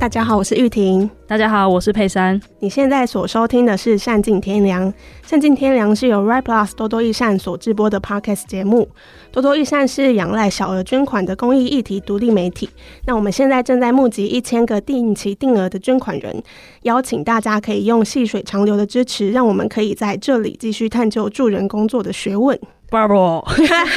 大家好，我是玉婷。大家好，我是佩珊。你现在所收听的是《善尽天良》，《善尽天良》是由 Right Plus 多多益善所制播的 Podcast 节目。多多益善是仰赖小额捐款的公益议题独立媒体。那我们现在正在募集一千个定期定额的捐款人，邀请大家可以用细水长流的支持，让我们可以在这里继续探究助人工作的学问。Bravo！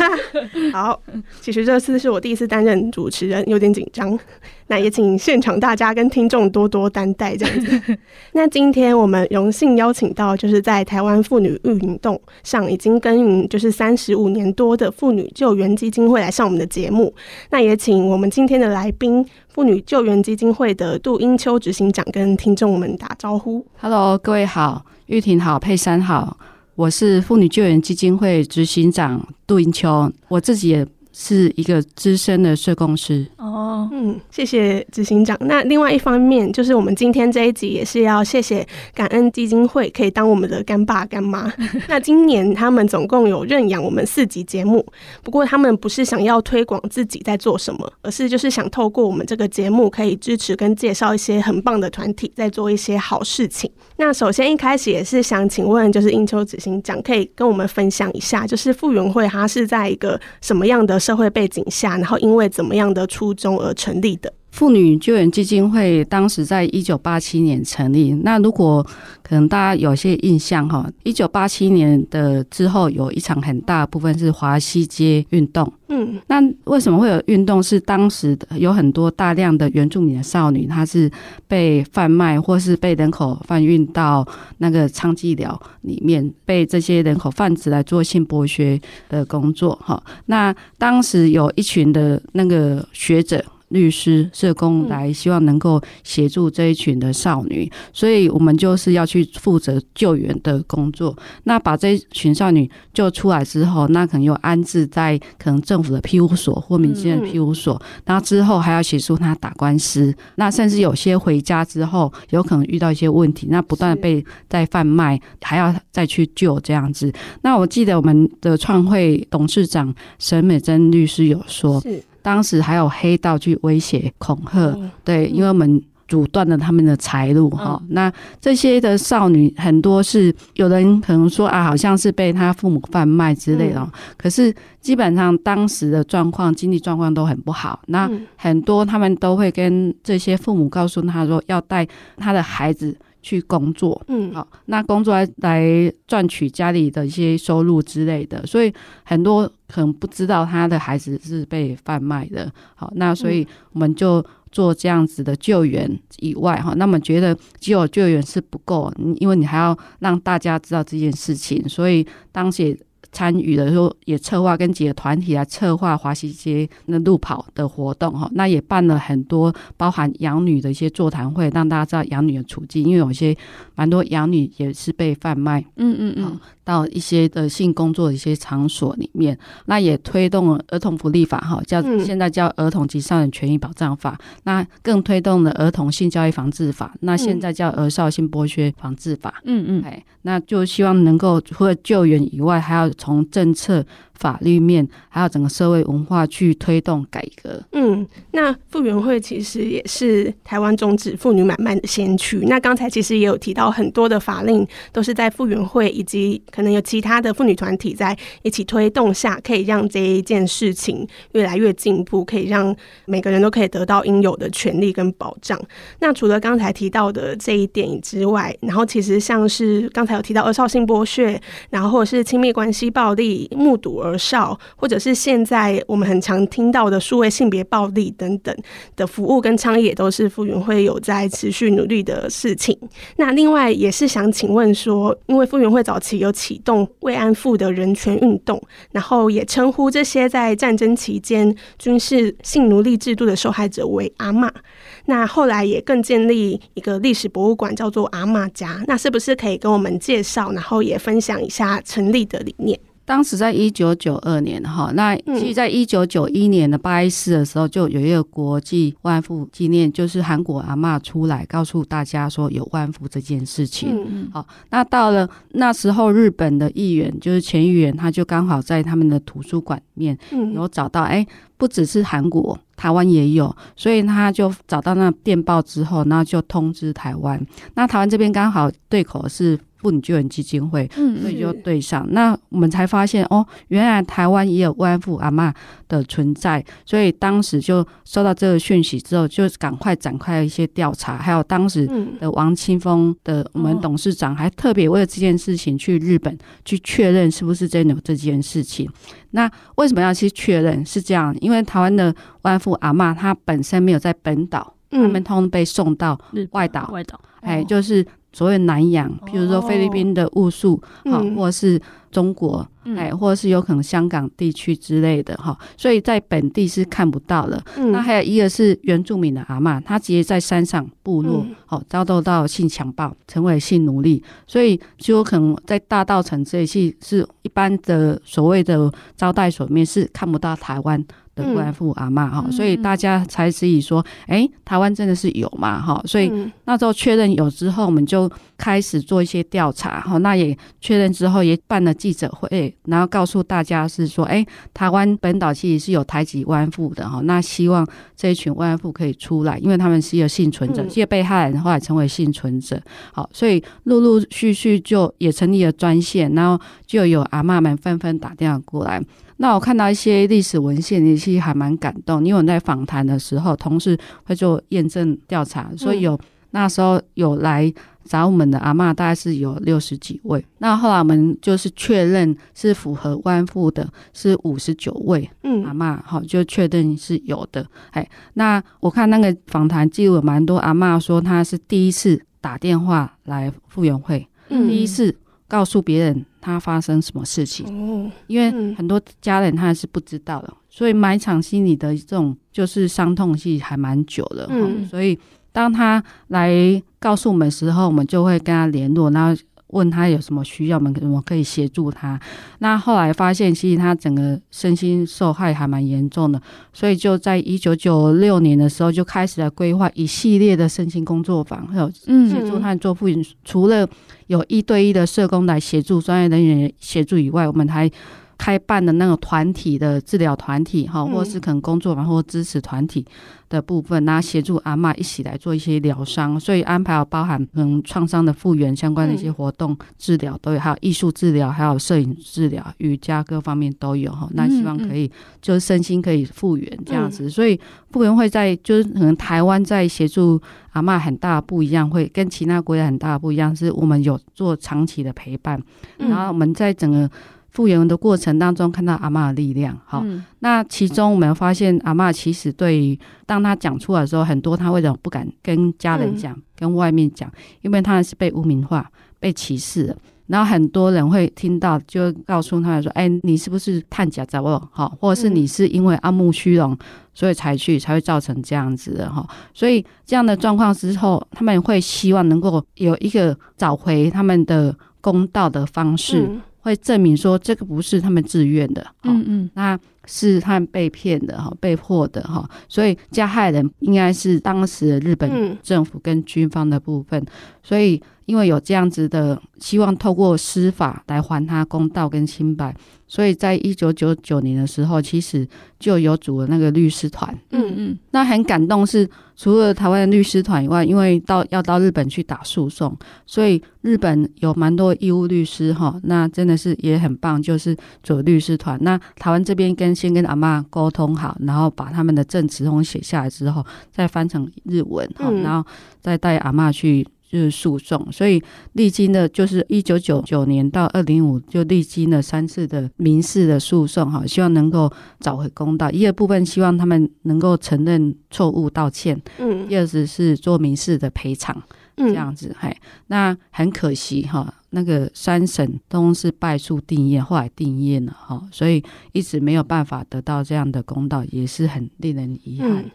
好，其实这次是我第一次担任主持人，有点紧张。那也请现场大家跟听众多多担待这样子。那今天我们荣幸邀请到，就是在台湾妇女运动上已经耕耘就是三十五年多的妇女救援基金会来上我们的节目。那也请我们今天的来宾，妇女救援基金会的杜英秋执行长跟听众们打招呼。Hello，各位好，玉婷好，佩珊好。我是妇女救援基金会执行长杜英秋，我自己也是一个资深的社工师哦，嗯，谢谢执行长。那另外一方面，就是我们今天这一集也是要谢谢感恩基金会，可以当我们的干爸干妈。那今年他们总共有认养我们四集节目，不过他们不是想要推广自己在做什么，而是就是想透过我们这个节目，可以支持跟介绍一些很棒的团体，在做一些好事情。那首先一开始也是想请问，就是英秋执行长，可以跟我们分享一下，就是傅园会它是在一个什么样的社会背景下，然后因为怎么样的初衷而成立的？妇女救援基金会当时在一九八七年成立。那如果可能大家有些印象哈，一九八七年的之后有一场很大部分是华西街运动。嗯，那为什么会有运动？是当时有很多大量的原住民的少女，她是被贩卖或是被人口贩运到那个娼妓寮里面，被这些人口贩子来做性剥削的工作。哈，那当时有一群的那个学者。律师、社工来，希望能够协助这一群的少女，所以我们就是要去负责救援的工作。那把这一群少女救出来之后，那可能又安置在可能政府的庇护所或民间的庇护所，然后之后还要协助她打官司。那甚至有些回家之后，有可能遇到一些问题，那不断被再贩卖，还要再去救这样子。那我记得我们的创会董事长沈美珍律师有说。当时还有黑道去威胁恐吓，对，因为我们阻断了他们的财路哈。那这些的少女很多是有人可能说啊，好像是被他父母贩卖之类的，可是基本上当时的状况经济状况都很不好。那很多他们都会跟这些父母告诉他说，要带他的孩子。去工作，嗯，好，那工作来来赚取家里的一些收入之类的，所以很多可能不知道他的孩子是被贩卖的，好，那所以我们就做这样子的救援以外，哈，那么觉得只有救援是不够，因为你还要让大家知道这件事情，所以当时也。参与的时候也策划跟几个团体来策划华西街那路跑的活动哈，那也办了很多包含养女的一些座谈会，让大家知道养女的处境，因为有些蛮多养女也是被贩卖，嗯嗯嗯，到一些的性工作的一些场所里面，那也推动了儿童福利法哈，叫现在叫儿童及少年权益保障法，那更推动了儿童性教育防治法，那现在叫儿少性剥削防治法，嗯嗯，哎，那就希望能够除了救援以外，还要从政策。法律面，还有整个社会文化去推动改革。嗯，那妇援会其实也是台湾终止妇女买卖的先驱。那刚才其实也有提到很多的法令，都是在妇援会以及可能有其他的妇女团体在一起推动下，可以让这一件事情越来越进步，可以让每个人都可以得到应有的权利跟保障。那除了刚才提到的这一点之外，然后其实像是刚才有提到二少性剥削，然后或者是亲密关系暴力、目睹儿少，或者是现在我们很常听到的数位性别暴力等等的服务跟倡议，也都是妇援会有在持续努力的事情。那另外也是想请问说，因为妇援会早期有启动慰安妇的人权运动，然后也称呼这些在战争期间军事性奴隶制度的受害者为阿嬷。那后来也更建立一个历史博物馆，叫做阿嬷家。那是不是可以跟我们介绍，然后也分享一下成立的理念？当时在一九九二年哈，那其实在一九九一年的八一四的时候，就有一个国际慰安妇纪念，就是韩国阿嬷出来告诉大家说有慰安妇这件事情。嗯，好，那到了那时候，日本的议员就是前议员，他就刚好在他们的图书馆里面有找到，哎，不只是韩国，台湾也有，所以他就找到那电报之后，然后就通知台湾。那台湾这边刚好对口是。妇女救援基金会，所以就对上。嗯、那我们才发现哦，原来台湾也有慰安妇阿嬷的存在。所以当时就收到这个讯息之后，就赶快展开一些调查。还有当时的王清峰的我们董事长，还特别为了这件事情去日本去确认是不是真的有这件事情。那为什么要去确认？是这样，因为台湾的慰安妇阿嬷她本身没有在本岛，他们通通被送到外岛，外岛，哎，就是。所谓南洋，譬如说菲律宾的雾术，好、哦，或是中国，哎、嗯，或者是有可能香港地区之类的，哈，所以在本地是看不到的。嗯、那还有一个是原住民的阿嬷，她直接在山上部落，好、嗯，遭到到性强暴，成为性奴隶，所以就有可能在大道城这一系是一般的所谓的招待所里面是看不到台湾。的慰安妇阿嬷哈，所以大家才质疑说，哎、欸，台湾真的是有嘛哈？所以那时候确认有之后，我们就开始做一些调查哈。那也确认之后，也办了记者会，然后告诉大家是说，哎、欸，台湾本岛其实是有台籍慰安妇的哈。那希望这一群慰安妇可以出来，因为他们是一个幸存者，这些被害人后来成为幸存者。好，所以陆陆续续就也成立了专线，然后就有阿嬷们纷纷打电话过来。那我看到一些历史文献，也其实还蛮感动。因为我在访谈的时候，同事会做验证调查，所以有那时候有来找我们的阿嬷，大概是有六十几位。那后来我们就是确认是符合慰安妇的，是五十九位。嗯，阿嬷好，就确认是有的。哎，那我看那个访谈记录，蛮多阿嬷说她是第一次打电话来傅园会，嗯，第一次。告诉别人他发生什么事情，因为很多家人他还是不知道的，所以埋藏心里的这种就是伤痛戏还蛮久的。嗯，所以当他来告诉我们的时候，我们就会跟他联络，然后。问他有什么需要，我们我可以协助他。那后来发现，其实他整个身心受害还蛮严重的，所以就在一九九六年的时候就开始了规划一系列的身心工作坊，还有协助他做复原。除了有一对一的社工来协助，专业人员协助以外，我们还。开办的那个团体的治疗团体哈，或是可能工作坊或支持团体的部分，那协助阿嬷一起来做一些疗伤，所以安排了包含嗯创伤的复原相关的一些活动治疗都有，还有艺术治疗，还有摄影治疗、瑜伽各方面都有哈。那希望可以就是身心可以复原这样子，所以复原会在就是可能台湾在协助阿嬷很大不一样，会跟其他国家很大不一样，是我们有做长期的陪伴，然后我们在整个。复原的过程当中，看到阿嬷的力量。好，嗯、那其中我们发现，阿嬷其实对于当他讲出来的时候，很多他为什么不敢跟家人讲，嗯、跟外面讲？因为他是被污名化、被歧视的。然后很多人会听到，就告诉他说：“哎，你是不是探假杂物？好，或者是你是因为阿慕虚荣，所以才去，才会造成这样子的哈。所以这样的状况之后，他们会希望能够有一个找回他们的公道的方式。嗯”会证明说这个不是他们自愿的，嗯嗯，那是他们被骗的哈，被迫的哈，所以加害人应该是当时的日本政府跟军方的部分，所以。因为有这样子的希望，透过司法来还他公道跟清白，所以在一九九九年的时候，其实就有组了那个律师团。嗯嗯，那很感动是，除了台湾的律师团以外，因为到要到日本去打诉讼，所以日本有蛮多义务律师哈，那真的是也很棒，就是组律师团。那台湾这边跟先跟阿嬷沟通好，然后把他们的证词通写下来之后，再翻成日文哈，然后再带阿嬷去。就是诉讼，所以历经的就是一九九九年到二零五，就历经了三次的民事的诉讼，哈，希望能够找回公道。一个部分希望他们能够承认错误道歉，嗯，第二是是做民事的赔偿，这样子，嘿，那很可惜哈，那个三审都是败诉定谳，后来定谳了哈，所以一直没有办法得到这样的公道，也是很令人遗憾。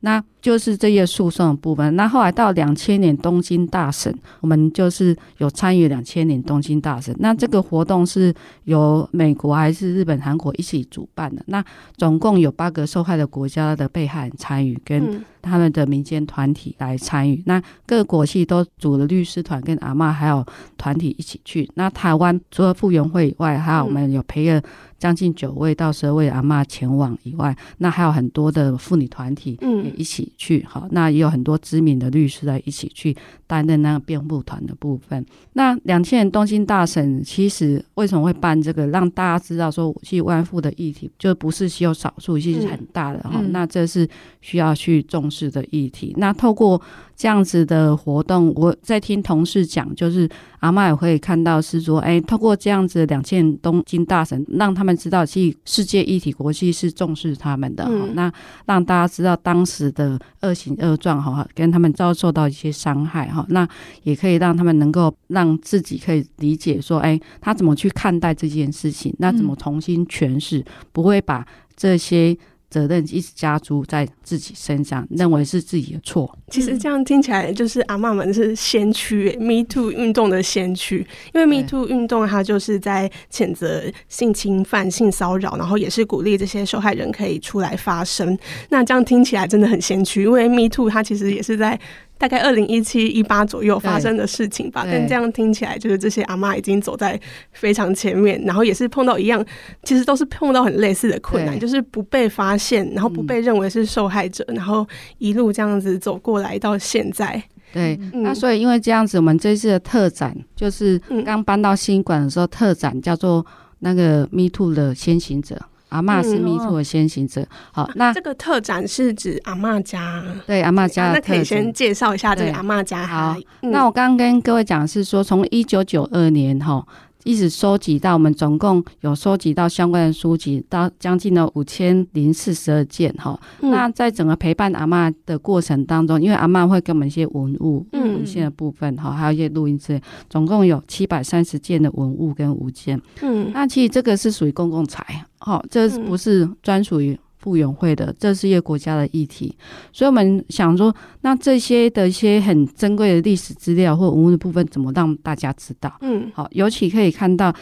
那就是这些诉讼的部分。那后来到两千年东京大审，我们就是有参与两千年东京大审。那这个活动是由美国还是日本、韩国一起主办的？那总共有八个受害的国家的被害人参与，跟他们的民间团体来参与。那各国系都组了律师团，跟阿嬷还有团体一起去。那台湾除了傅园会以外，还有我们有陪了将近九位到十二位阿嬷前往以外，那还有很多的妇女团体也一起去。好，那也有很多知名的律师来一起去担任那个辩护团的部分。那两千年东京大审，其实为什么会办这个，让大家知道说，其实慰安妇的议题就不是只有少数，其实是很大的哈。那这是需要去重视的议题。那透过这样子的活动，我在听同事讲，就是阿妈也会看到是说，哎，透过这样子两件东京大神，让他们知道，其实世界议题国际是重视他们的哈。嗯、那让大家知道当时的恶行恶状哈，跟他们遭受到一些伤害哈。那也可以让他们能够让自己可以理解说，哎，他怎么去看待这件事情？那怎么重新诠释？不会把这些。责任一直加诸在自己身上，认为是自己的错。其实这样听起来，就是阿妈们是先驱，Me Too 运动的先驱。因为 Me Too 运动，它就是在谴责性侵犯、性骚扰，然后也是鼓励这些受害人可以出来发声。那这样听起来真的很先驱，因为 Me Too 它其实也是在。大概二零一七一八左右发生的事情吧，但这样听起来就是这些阿妈已经走在非常前面，然后也是碰到一样，其实都是碰到很类似的困难，就是不被发现，然后不被认为是受害者，然后一路这样子走过来到现在。对，那所以因为这样子，我们这次的特展就是刚搬到新馆的时候，特展叫做那个 Me Too 的先行者。阿妈是弥陀的先行者。好，那这个特展是指阿妈家，对阿妈家的特展。那可以先介绍一下这个阿妈家。好，那我刚刚跟各位讲是说，从一九九二年哈。一直收集到，我们总共有收集到相关的书籍，到将近了五千零四十二件哈。嗯、那在整个陪伴阿嬷的过程当中，因为阿嬷会给我们一些文物、文献的部分哈，还有一些录音之类，总共有七百三十件的文物跟物件。嗯，那其实这个是属于公共财，哈，这不是专属于。复原会的，这是一个国家的议题，所以我们想说，那这些的一些很珍贵的历史资料或文物的部分，怎么让大家知道？嗯，好，尤其可以看到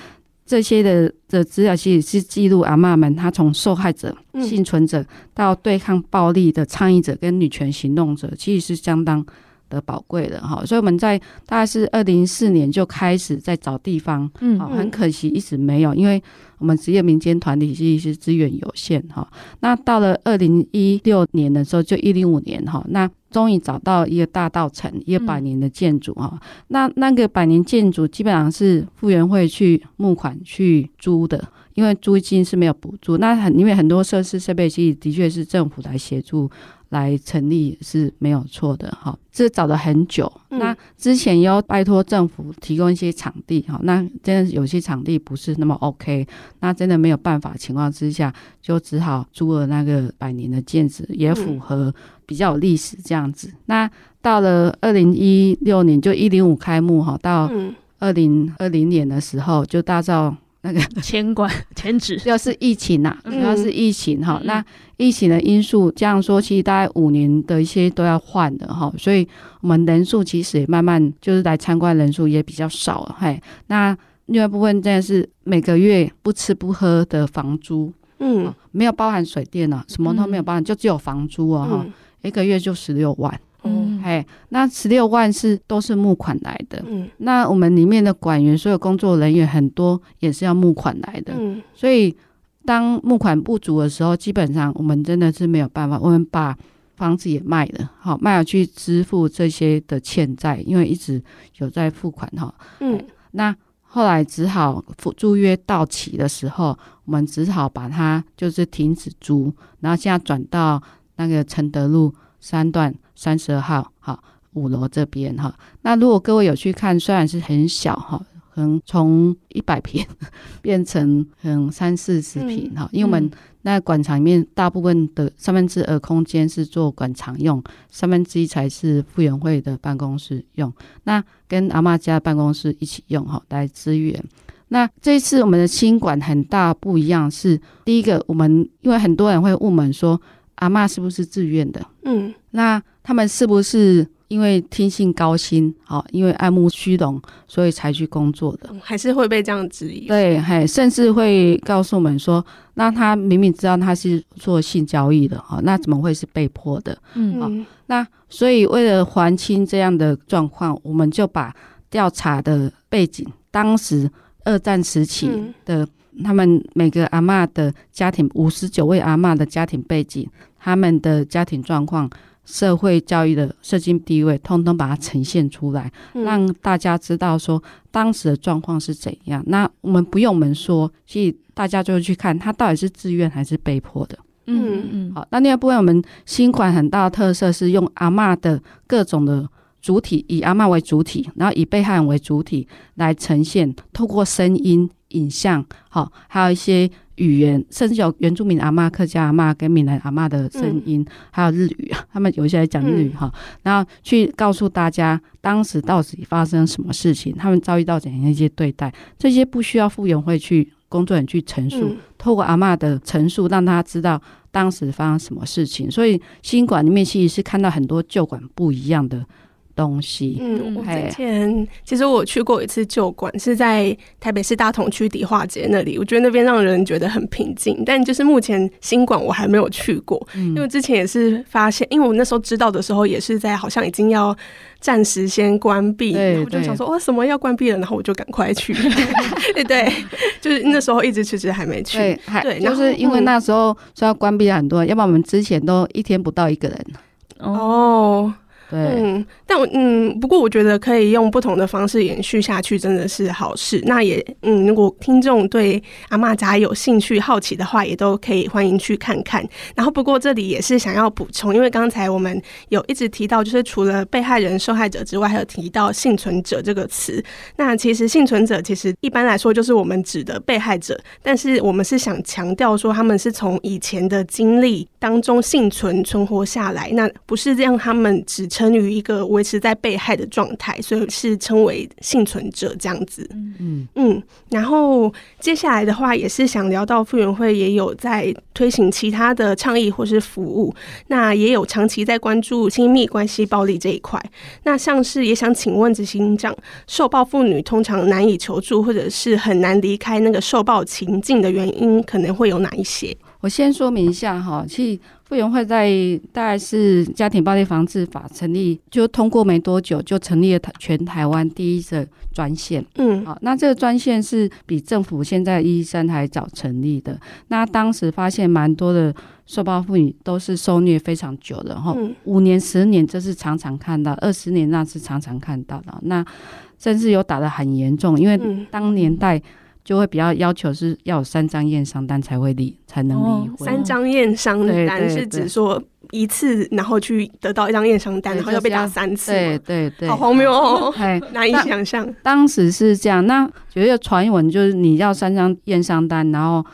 这些的的资料，其实是记录阿妈们，她从受害者、幸存者到对抗暴力的倡议者跟女权行动者，其实是相当的宝贵的哈。所以我们在大概是二零一四年就开始在找地方，嗯，很可惜一直没有，因为。我们职业民间团体其实是资源有限哈，那到了二零一六年的时候，就一零五年哈，那终于找到一个大道城一个百年的建筑哈，那那个百年建筑基本上是傅园会去募款去租的，因为租金是没有补助，那很因为很多设施设备其实的确是政府来协助。来成立是没有错的哈，这找了很久。嗯、那之前要拜托政府提供一些场地哈，那真的有些场地不是那么 OK，那真的没有办法情况之下，就只好租了那个百年的建筑，也符合比较有历史这样子。嗯、那到了二零一六年就一零五开幕哈，到二零二零年的时候就大造。那个迁馆迁址，主要是疫情呐、啊，主要是疫情哈。嗯、那疫情的因素，这样说，其实大概五年的一些都要换的哈，所以我们人数其实也慢慢就是来参观人数也比较少了。嘿，那另外一部分真的是每个月不吃不喝的房租，嗯，没有包含水电啊，什么都没有包含，就只有房租啊哈，嗯、一个月就十六万。嗯，嘿，那十六万是都是募款来的。嗯，那我们里面的馆员，所有工作人员很多也是要募款来的。嗯，所以当募款不足的时候，基本上我们真的是没有办法，我们把房子也卖了，好卖了去支付这些的欠债，因为一直有在付款哈。嗯，那后来只好租约到期的时候，我们只好把它就是停止租，然后现在转到那个承德路三段。三十二号，哈，五楼这边哈。那如果各位有去看，虽然是很小哈，可能从一百平 变成嗯三四十平哈，因为我们那馆场里面大部分的三分之二空间是做馆场用，三分之一才是傅园会的办公室用。那跟阿妈家办公室一起用哈，来支援。那这一次我们的新馆很大不一样是，第一个我们因为很多人会问我们说。阿嬷是不是自愿的？嗯，那他们是不是因为听信高薪，好，因为爱慕虚荣，所以才去工作的？还是会被这样质疑？对，嘿，甚至会告诉我们说，那他明明知道他是做性交易的，哈，那怎么会是被迫的？嗯，好，那所以为了还清这样的状况，我们就把调查的背景，当时二战时期的。嗯他们每个阿嬷的家庭，五十九位阿嬷的家庭背景，他们的家庭状况、社会教育的社经地位，通通把它呈现出来，让大家知道说当时的状况是怎样。那我们不用我们说，所以大家就会去看他到底是自愿还是被迫的。嗯嗯。好，那另外部分我们新款很大的特色是用阿嬷的各种的主体，以阿嬷为主体，然后以被害人为主体来呈现，透过声音。影像，好，还有一些语言，甚至有原住民阿嬷、客家阿嬷跟闽南阿嬷的声音，嗯、还有日语啊，他们有一些讲日语哈，嗯、然后去告诉大家当时到底发生什么事情，他们遭遇到怎样一些对待，这些不需要复原会去工作人员去陈述，嗯、透过阿嬷的陈述，让大家知道当时发生什么事情。所以新馆里面其实是看到很多旧馆不一样的。东西，嗯，我之前其实我去过一次旧馆，是在台北市大同区迪化街那里，我觉得那边让人觉得很平静。但就是目前新馆我还没有去过，嗯、因为之前也是发现，因为我那时候知道的时候也是在好像已经要暂时先关闭，对我就想说哇，什么要关闭了，然后我就赶快去，对对，就是那时候一直迟迟还没去，对，对，就是因为那时候说要关闭很多人，嗯、要不然我们之前都一天不到一个人。哦。对嗯，但我嗯，不过我觉得可以用不同的方式延续下去，真的是好事。那也嗯，如果听众对阿玛扎有兴趣、好奇的话，也都可以欢迎去看看。然后，不过这里也是想要补充，因为刚才我们有一直提到，就是除了被害人、受害者之外，还有提到幸存者这个词。那其实幸存者其实一般来说就是我们指的被害者，但是我们是想强调说，他们是从以前的经历当中幸存、存活下来，那不是让他们只。成于一个维持在被害的状态，所以是称为幸存者这样子。嗯嗯，然后接下来的话也是想聊到傅园会也有在推行其他的倡议或是服务，那也有长期在关注亲密关系暴力这一块。那像是也想请问执行长，受暴妇女通常难以求助或者是很难离开那个受暴情境的原因，可能会有哪一些？我先说明一下哈，其实妇援会在大概是家庭暴力防治法成立就通过没多久，就成立了全台湾第一个专线。嗯，好，那这个专线是比政府现在一一三还早成立的。那当时发现蛮多的受暴妇女都是受虐非常久的哈，五年、十年这是常常看到，二十年那是常常看到的。那甚至有打得很严重，因为当年代。就会比较要求是要有三张验伤单才会离才能离婚。三张验伤单是指说一次，然后去得到一张验伤单，然后要被打三次。对对对，好荒谬哦，难以想象。当时是这样，那有一个传闻就是你要三张验伤单，然后。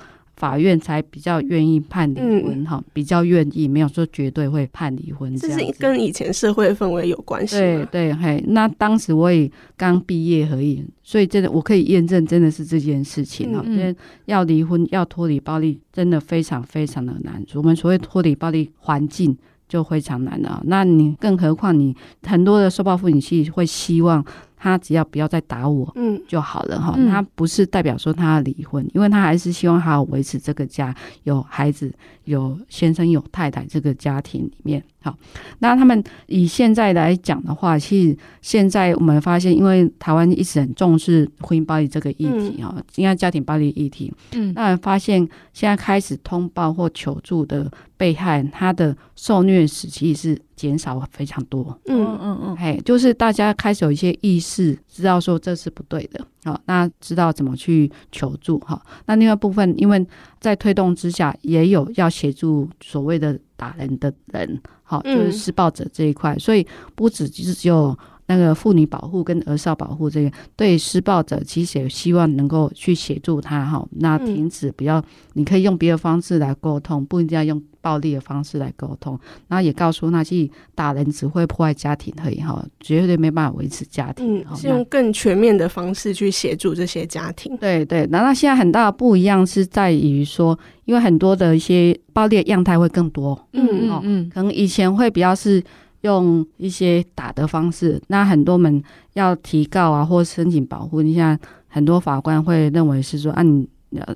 法院才比较愿意判离婚哈，嗯、比较愿意，没有说绝对会判离婚这是跟以前社会氛围有关系。对对，嘿，那当时我也刚毕业而已，所以真的我可以验证，真的是这件事情哈。因为、嗯、要离婚，要脱离暴力，真的非常非常的难。我们所谓脱离暴力环境就非常难了。那你更何况你很多的受暴妇女其实会希望。他只要不要再打我，嗯，就好了哈。他不是代表说他要离婚，因为他还是希望他要维持这个家，有孩子，有先生，有太太这个家庭里面。好，那他们以现在来讲的话，其实现在我们发现，因为台湾一直很重视婚姻暴力这个议题哈，应该家庭暴力议题，嗯，那发现现在开始通报或求助的被害人，他的受虐时期是减少非常多，嗯。嗯嗯，嘿，就是大家开始有一些意识，知道说这是不对的。好，那知道怎么去求助哈？那另外部分，因为在推动之下，也有要协助所谓的打人的人，好，就是施暴者这一块，嗯、所以不只是只有。那个妇女保护跟儿少保护这个，对施暴者其实也希望能够去协助他哈，那停止不要，你可以用别的方式来沟通，不一定要用暴力的方式来沟通。然后也告诉那些打人只会破坏家庭而已哈，绝对没办法维持家庭。嗯，是用更全面的方式去协助这些家庭。对对，那那现在很大的不一样是在于说，因为很多的一些暴力的样态会更多。嗯嗯嗯，可能以前会比较是。用一些打的方式，那很多们要提告啊，或申请保护，你像很多法官会认为是说，啊，你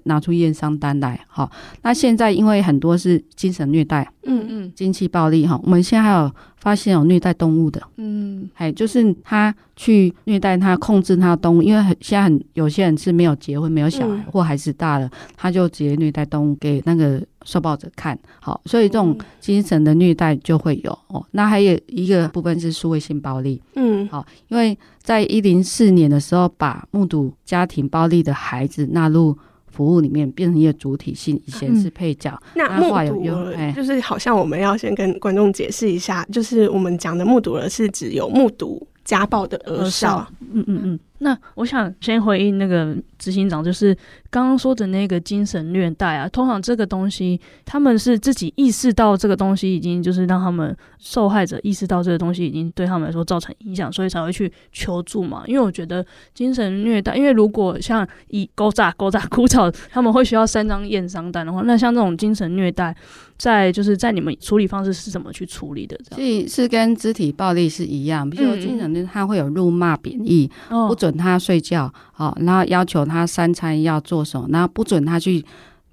拿出验伤单来，好。那现在因为很多是精神虐待，嗯嗯，经济暴力，哈，我们现在还有发现有虐待动物的，嗯，还就是他去虐待他，控制他的动物，因为很现在很有些人是没有结婚，没有小孩，或孩子大了，他就直接虐待动物给那个。受暴者看好，所以这种精神的虐待就会有哦。那还有一个部分是数位性暴力，嗯，好，因为在一零四年的时候，把目睹家庭暴力的孩子纳入服务里面，变成一个主体性，以前是配角。嗯、那目睹了，就是好像我们要先跟观众解释一下，就是我们讲的目睹了，是指有目睹家暴的儿少。嗯嗯嗯。那我想先回应那个执行长，就是刚刚说的那个精神虐待啊，通常这个东西他们是自己意识到这个东西已经就是让他们受害者意识到这个东西已经对他们来说造成影响，所以才会去求助嘛。因为我觉得精神虐待，因为如果像以勾诈、勾诈、枯草，他们会需要三张验伤单的话，那像这种精神虐待，在就是在你们处理方式是怎么去处理的？是是跟肢体暴力是一样，比如说精神他会有辱骂、贬义，不准。准他睡觉，好，然后要求他三餐要做什么，然后不准他去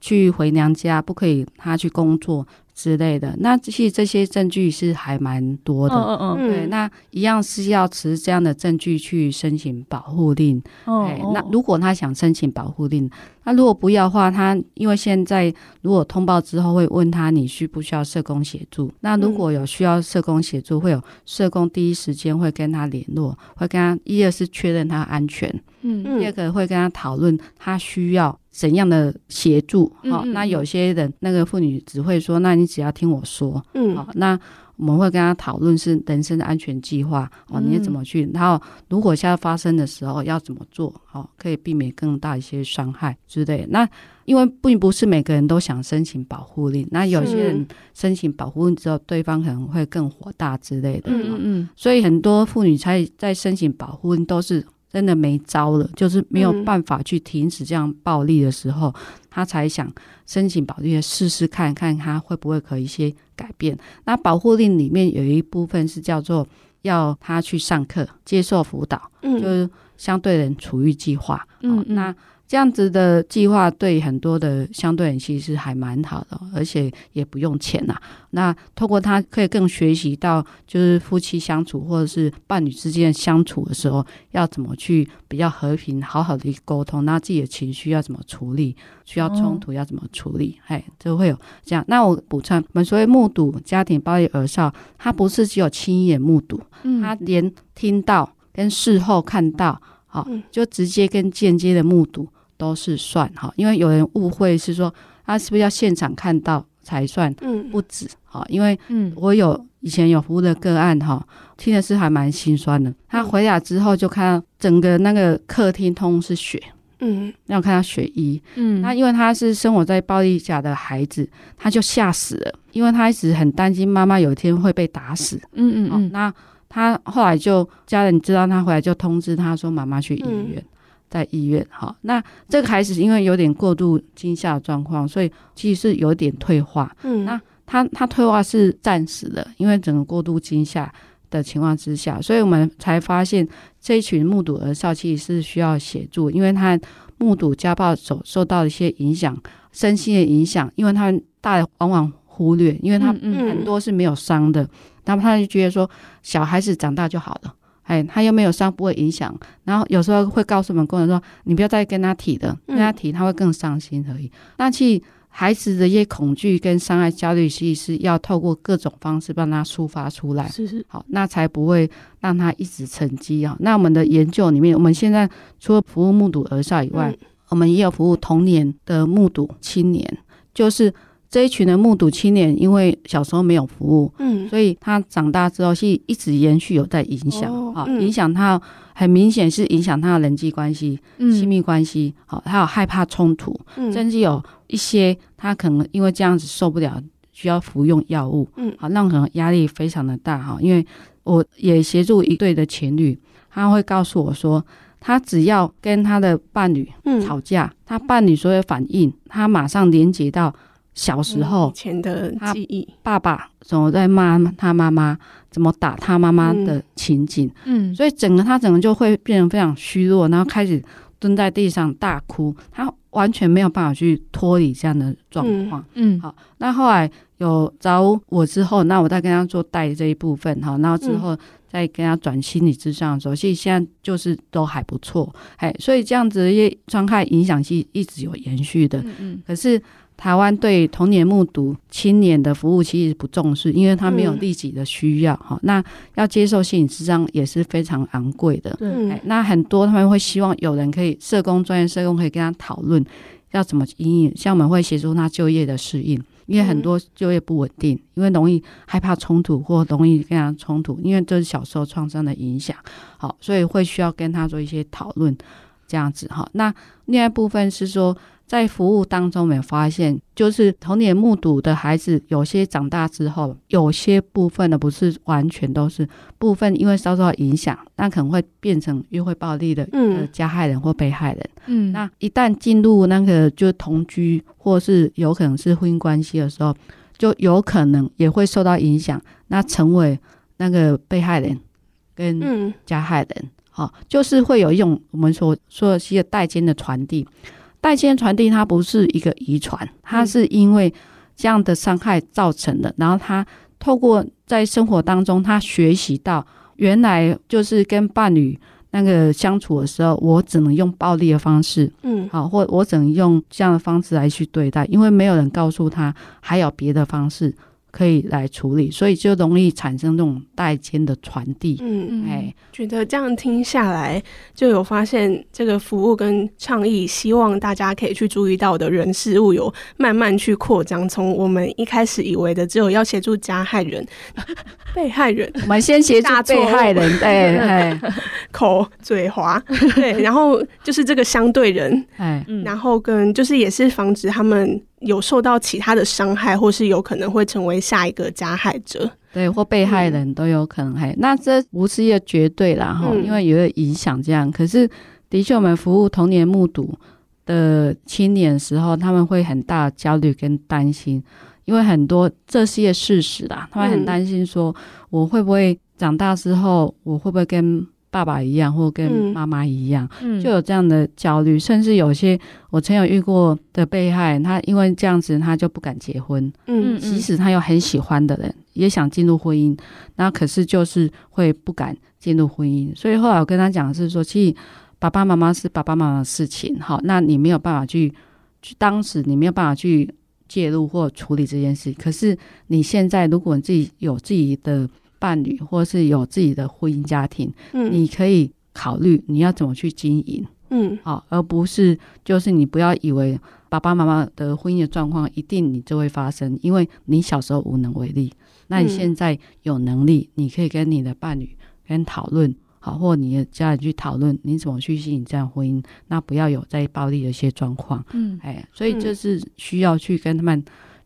去回娘家，不可以他去工作之类的。那其实这些证据是还蛮多的，嗯嗯嗯，对，那一样是要持这样的证据去申请保护令。哦，那如果他想申请保护令，那如果不要的话，他因为现在如果通报之后会问他你需不需要社工协助？那如果有需要社工协助，会有社工第一时间会跟他联络，会跟他一二是确认他安全，嗯，第二个会跟他讨论他需要怎样的协助。好，那有些人那个妇女只会说，那你只要听我说，嗯，好，那。我们会跟他讨论是人身的安全计划哦，你怎么去？然后如果现在发生的时候要怎么做？哦，可以避免更大一些伤害之类。那因为并不是每个人都想申请保护令，那有些人申请保护令之后，对方可能会更火大之类的。嗯嗯，所以很多妇女才在申请保护令都是。真的没招了，就是没有办法去停止这样暴力的时候，嗯、他才想申请保护令试试看看他会不会可以一些改变。那保护令里面有一部分是叫做要他去上课、接受辅导，嗯、就是相对人处遇计划。嗯，哦、那。这样子的计划对很多的相对人其实还蛮好的，而且也不用钱呐。那透过他可以更学习到，就是夫妻相处或者是伴侣之间相处的时候，要怎么去比较和平、好好的沟通，那自己的情绪要怎么处理，需要冲突要怎么处理，嘿、哦，就会有这样。那我补充，我们所谓目睹家庭暴力儿少，他不是只有亲眼目睹，嗯，他连听到跟事后看到，好，就直接跟间接的目睹。都是算哈，因为有人误会是说，他是不是要现场看到才算？嗯，不止哈，因为嗯，我有以前有服务的个案哈，听的是还蛮心酸的。他回来之后就看到整个那个客厅通是血，嗯，让看到血衣，嗯，那因为他是生活在暴力下的孩子，他就吓死了，因为他一直很担心妈妈有一天会被打死，嗯嗯嗯，那他后来就家人知道他回来就通知他说妈妈去医院。嗯在医院，哈，那这个孩子因为有点过度惊吓状况，所以其实是有点退化。嗯，那他他退化是暂时的，因为整个过度惊吓的情况之下，所以我们才发现这一群目睹儿少其实是需要协助，因为他目睹家暴所受到的一些影响，身心的影响，因为他们大人往往忽略，因为他很多是没有伤的，那么、嗯嗯、他就觉得说小孩子长大就好了。哎，他又没有伤，不会影响。然后有时候会告诉我们工人说：“你不要再跟他提了，跟他提他会更伤心而已。”那去孩子的一些恐惧跟伤害焦虑，其实是要透过各种方式帮他抒发出来。是是，好，那才不会让他一直沉积啊。那我们的研究里面，我们现在除了服务目睹儿少以外，我们也有服务童年的目睹青年，就是这一群的目睹青年，因为小时候没有服务，嗯，所以他长大之后是一直延续有在影响，好、哦嗯，影响他很明显是影响他的人际关系、嗯、亲密关系，好，他有害怕冲突、嗯，甚至有一些他可能因为这样子受不了，需要服用药物，嗯，好，那可能压力非常的大哈，因为我也协助一对的情侣，他会告诉我说。他只要跟他的伴侣吵架，嗯、他伴侣所有反应，他马上连接到小时候以前的记忆，爸爸怎么在骂他妈妈，怎么打他妈妈的情景，嗯，所以整个他整个就会变得非常虚弱，然后开始蹲在地上大哭，他完全没有办法去脱离这样的状况，嗯，好，那后来有找我之后，那我再跟他做带这一部分，哈，然后之后。再跟他转心理智商的时候，其实现在就是都还不错，哎，所以这样子的一些伤害影响是一直有延续的。嗯嗯。可是台湾对童年目睹青年的服务其实不重视，因为他没有立即的需要哈、嗯。那要接受心理咨商也是非常昂贵的。嗯。那很多他们会希望有人可以社工专业社工可以跟他讨论要怎么因应，像我们会协助他就业的适应。因为很多就业不稳定，因为容易害怕冲突或容易跟他冲突，因为这是小时候创伤的影响，好，所以会需要跟他做一些讨论，这样子哈。那另外一部分是说。在服务当中，我们发现，就是童年目睹的孩子，有些长大之后，有些部分的不是完全都是部分，因为受到影响，那可能会变成约会暴力的呃加害人或被害人。嗯，那一旦进入那个就同居，或是有可能是婚姻关系的时候，就有可能也会受到影响，那成为那个被害人跟加害人。好、嗯，就是会有一种我们所说的一些代间的传递。代间传递，它不是一个遗传，它是因为这样的伤害造成的。然后他透过在生活当中，他学习到原来就是跟伴侣那个相处的时候，我只能用暴力的方式，嗯，好，或我只能用这样的方式来去对待，因为没有人告诉他还有别的方式。可以来处理，所以就容易产生这种代间的传递。嗯嗯，哎，觉得这样听下来，就有发现这个服务跟倡议，希望大家可以去注意到的人事物，有慢慢去扩张。从我们一开始以为的只有要协助加害人、被害人，我们先协助被害人，哎，哎，口嘴滑，对，然后就是这个相对人，哎，然后跟就是也是防止他们。有受到其他的伤害，或是有可能会成为下一个加害者，对，或被害人都有可能。嘿、嗯，那这不是一个绝对啦，哈、嗯，因为有个影响这样。可是，的确，我们服务童年目睹的青年时候，他们会很大焦虑跟担心，因为很多这是一个事实啦，他们很担心说，我会不会长大之后，我会不会跟。爸爸一样，或跟妈妈一样，嗯，就有这样的焦虑，甚至有些我曾有遇过的被害人，他因为这样子，他就不敢结婚，嗯，即使他有很喜欢的人，也想进入婚姻，那可是就是会不敢进入婚姻。所以后来我跟他讲的是说，其实爸爸妈妈是爸爸妈妈的事情，好，那你没有办法去，去当时你没有办法去介入或处理这件事。可是你现在，如果你自己有自己的。伴侣，或是有自己的婚姻家庭，嗯，你可以考虑你要怎么去经营，嗯，好，而不是就是你不要以为爸爸妈妈的婚姻的状况一定你就会发生，因为你小时候无能为力，那你现在有能力，你可以跟你的伴侣跟讨论，好，或你的家人去讨论你怎么去经营这样婚姻，那不要有在暴力的一些状况，嗯，哎，所以这是需要去跟他们，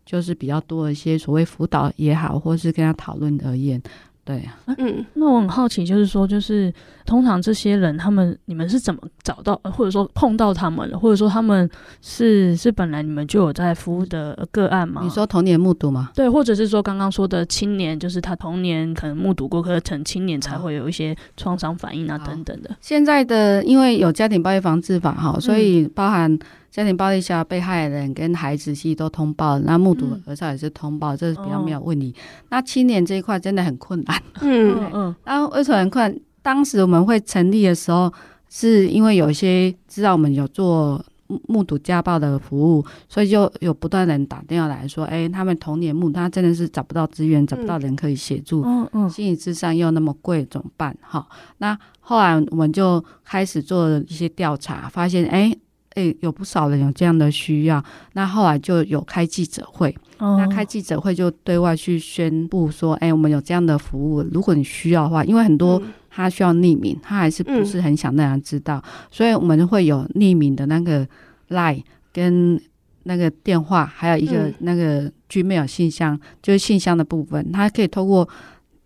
就是比较多一些所谓辅导也好，或是跟他讨论而言。对，嗯，那我很好奇，就是说，就是通常这些人，他们你们是怎么找到，或者说碰到他们了，或者说他们是是本来你们就有在服务的个案吗？你说童年目睹吗？对，或者是说刚刚说的青年，就是他童年可能目睹过，可是成青年才会有一些创伤反应啊等等的。现在的因为有家庭暴力防治法哈，所以包含。家庭暴力下被害人跟孩子其实都通报，那目睹儿少也是通报，嗯，这是比较没有问题。哦，那青年这一块真的很困难，嗯嗯。然后为什么很困难？当时我们会成立的时候，是因为有一些知道我们有做目睹家暴的服务，所以就有不断人打电话来说，哎，欸，他们童年目，他真的是找不到资源，找不到人可以协助，嗯嗯，心理智商又那么贵，怎么办？哈，那后来我们就开始做一些调查，发现，哎，欸。哎、欸，有不少人有这样的需要，那后来就有开记者会，哦、那开记者会就对外去宣布说，哎、欸，我们有这样的服务，如果你需要的话，因为很多他需要匿名，他还是不是很想让人知道，嗯、所以我们会有匿名的那个 line 跟那个电话，还有一个那个 Gmail 信箱，嗯、就是信箱的部分，他可以透过。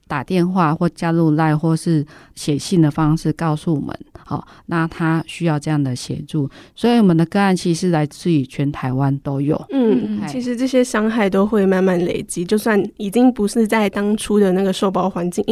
打电话或加入 LINE 或是写信的方式告诉我们，好，那他需要这样的协助，所以我们的个案其实来自于全台湾都有。嗯，其实这些伤害都会慢慢累积，就算已经不是在当初的那个受暴环境。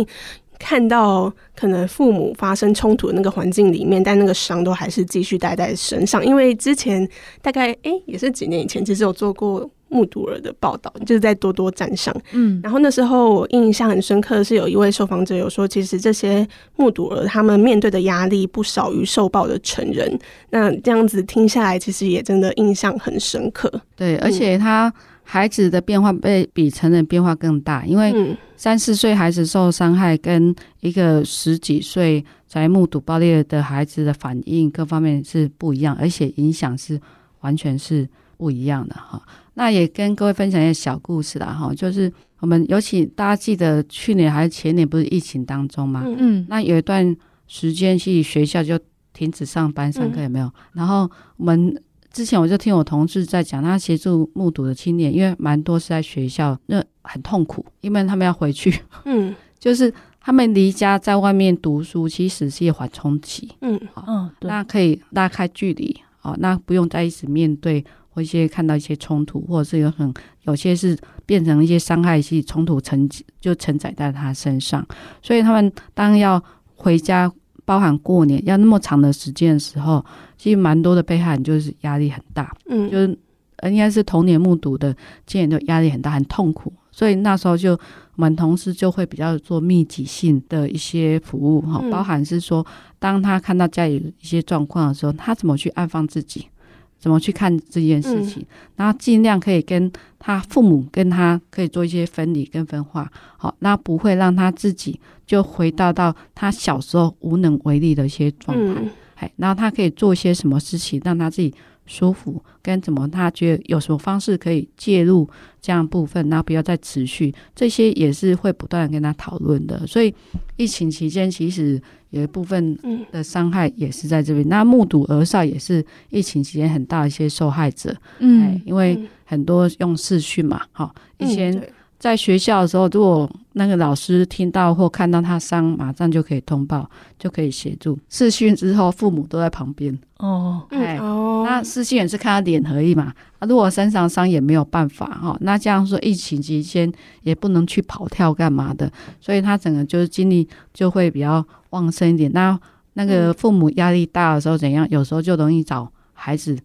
看到可能父母发生冲突的那个环境里面，但那个伤都还是继续带在身上。因为之前大概哎、欸、也是几年以前，其实有做过目睹了的报道，就是在多多站上。嗯，然后那时候我印象很深刻的是，有一位受访者有说，其实这些目睹了他们面对的压力不少于受暴的成人。那这样子听下来，其实也真的印象很深刻。对，而且他。孩子的变化被比成人变化更大，因为三四岁孩子受伤害，跟一个十几岁才目睹暴力的孩子的反应各方面是不一样，而且影响是完全是不一样的哈。那也跟各位分享一个小故事啦哈，就是我们尤其大家记得去年还是前年不是疫情当中嘛，嗯，那有一段时间去学校就停止上班上课有没有？然后我们。之前我就听我同事在讲，他协助目睹的青年，因为蛮多是在学校，那很痛苦，因为他们要回去，嗯，就是他们离家在外面读书，其实是一个缓冲期，嗯，好，嗯，那可以拉开距离，哦，那不用再一直面对或一些看到一些冲突，或者是有很有些是变成一些伤害性冲突承就承载在他身上，所以他们当要回家。包含过年要那么长的时间的时候，其实蛮多的被害人就是压力很大，嗯，就是应该是童年目睹的，今年就压力很大，很痛苦，所以那时候就我们同事就会比较做密集性的一些服务哈，包含是说，当他看到家里一些状况的时候，他怎么去安放自己。怎么去看这件事情？然后尽量可以跟他父母跟他可以做一些分离跟分化，好，那不会让他自己就回到到他小时候无能为力的一些状态，哎，然后他可以做一些什么事情让他自己舒服，跟怎么他觉得有什么方式可以介入这样部分，然后不要再持续，这些也是会不断跟他讨论的。所以疫情期间其实。有一部分的伤害也是在这边，嗯、那目睹而少也是疫情期间很大一些受害者，嗯，因为很多用视讯嘛，好，以前在学校的时候，如果那个老师听到或看到他伤，马上就可以通报，就可以协助。视讯之后，父母都在旁边，哦，哎，哦，那视讯也是看他脸而已嘛，啊，如果身上伤也没有办法哈，那这样说疫情期间也不能去跑跳干嘛的，所以他整个就是精力就会比较。旺盛一点，那那个父母压力大的时候怎样？有时候就容易找孩子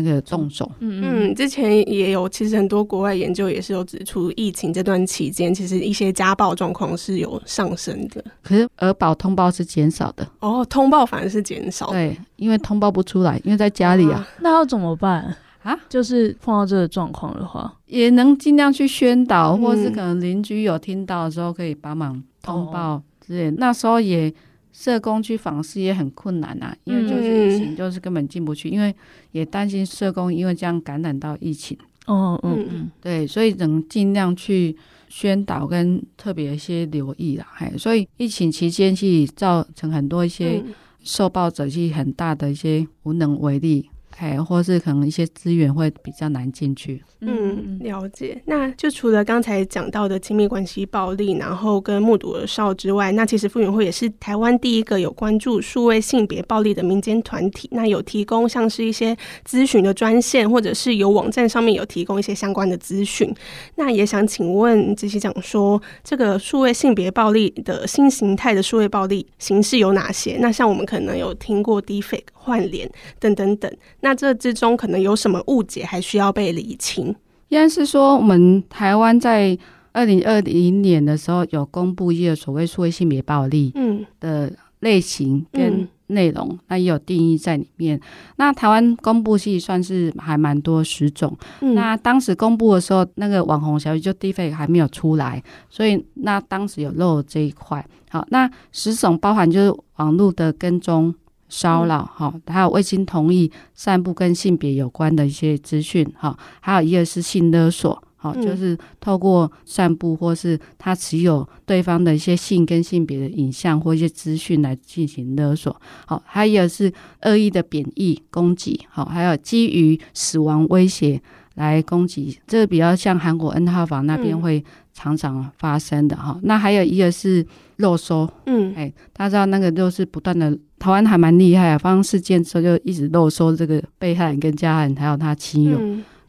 那个动手。嗯嗯，之前也有，其实很多国外研究也是有指出，疫情这段期间，其实一些家暴状况是有上升的。可是儿保通报是减少的。哦，通报反而是减少。对，因为通报不出来，因为在家里啊。啊那要怎么办啊？就是碰到这个状况的话，也能尽量去宣导，或是可能邻居有听到的时候可以帮忙通报。哦是那时候也社工去访视也很困难啊，因为就是疫情，就是根本进不去，因为也担心社工因为这样感染到疫情。哦，嗯嗯，对，所以能尽量去宣导跟特别一些留意啦。嘿，所以疫情期间去造成很多一些受暴者去很大的一些无能为力。哎，或是可能一些资源会比较难进去。嗯，了解。那就除了刚才讲到的亲密关系暴力，然后跟目睹儿少之外，那其实妇援会也是台湾第一个有关注数位性别暴力的民间团体。那有提供像是一些咨询的专线，或者是有网站上面有提供一些相关的资讯。那也想请问执行长说，这个数位性别暴力的新形态的数位暴力形式有哪些？那像我们可能有听过 Deepfake 换脸等等等。那这之中可能有什么误解，还需要被厘清？应该是说，我们台湾在二零二零年的时候有公布一个所谓数位性别暴力的类型跟内容，嗯、那也有定义在里面。那台湾公布系算是还蛮多十种。嗯、那当时公布的时候，那个网红小姐就 Deepfake 还没有出来，所以那当时有漏这一块。好，那十种包含就是网络的跟踪。骚扰，哈，还有未经同意散布跟性别有关的一些资讯，哈，还有一个是性勒索，好，就是透过散布或是他持有对方的一些性跟性别的影像或一些资讯来进行勒索，好，还有是恶意的贬义攻击，好，还有基于死亡威胁来攻击，这个比较像韩国 N 号房那边会常常发生的哈，嗯、那还有一个是肉搜，嗯，哎，大家知道那个就是不断的。台湾还蛮厉害啊，发生事件之后就一直漏收这个被害人跟家人还有他亲友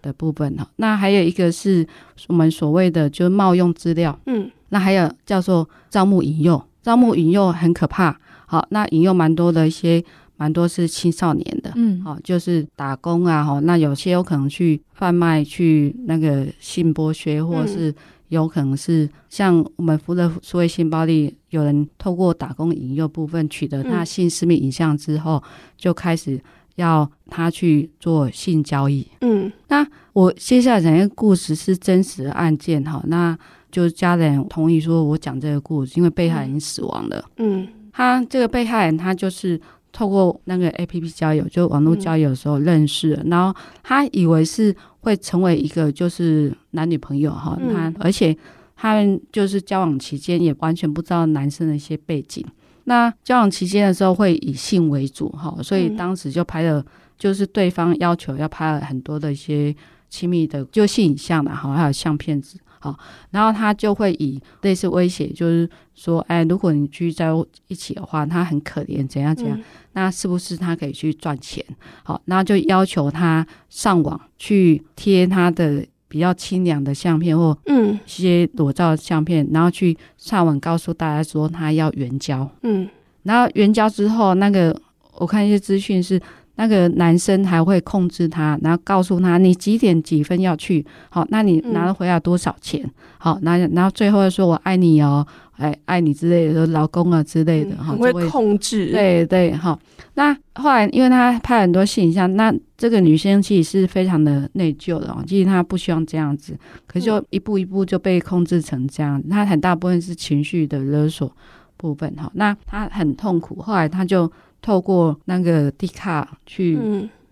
的部分哈。嗯、那还有一个是我们所谓的就是冒用资料，嗯，那还有叫做招募引诱，招募引诱很可怕。好，那引诱蛮多的一些，蛮多是青少年的，嗯，好，就是打工啊，哈，那有些有可能去贩卖，去那个性剥削，或是。有可能是像我们服的所谓性暴力，有人透过打工引诱部分取得他性私密影像之后，嗯、就开始要他去做性交易。嗯，那我接下来讲一个故事是真实的案件哈，那就家人同意说我讲这个故事，因为被害人已经死亡了。嗯，他这个被害人他就是透过那个 APP 交友，就网络交友的时候认识了，嗯、然后他以为是。会成为一个就是男女朋友哈，那而且他们就是交往期间也完全不知道男生的一些背景。那交往期间的时候会以性为主哈，所以当时就拍了，就是对方要求要拍了很多的一些亲密的就性影像的哈，还有相片子。好，然后他就会以类似威胁，就是说，哎，如果你聚在一起的话，他很可怜，怎样怎样，嗯、那是不是他可以去赚钱？好，然后就要求他上网去贴他的比较清凉的相片或嗯一些裸照的相片，嗯、然后去上网告诉大家说他要援交。嗯，然后援交之后，那个我看一些资讯是。那个男生还会控制他，然后告诉他你几点几分要去，好，那你拿了回来多少钱？嗯、好，那然后最后说我爱你哦，哎，爱你之类的，老公啊之类的，哈、嗯，会控制，对对，好。那后来因为他拍很多性影像，那这个女生其实是非常的内疚的，其实她不希望这样子，可是就一步一步就被控制成这样，她很大部分是情绪的勒索部分，哈，那她很痛苦，后来她就。透过那个 D 卡去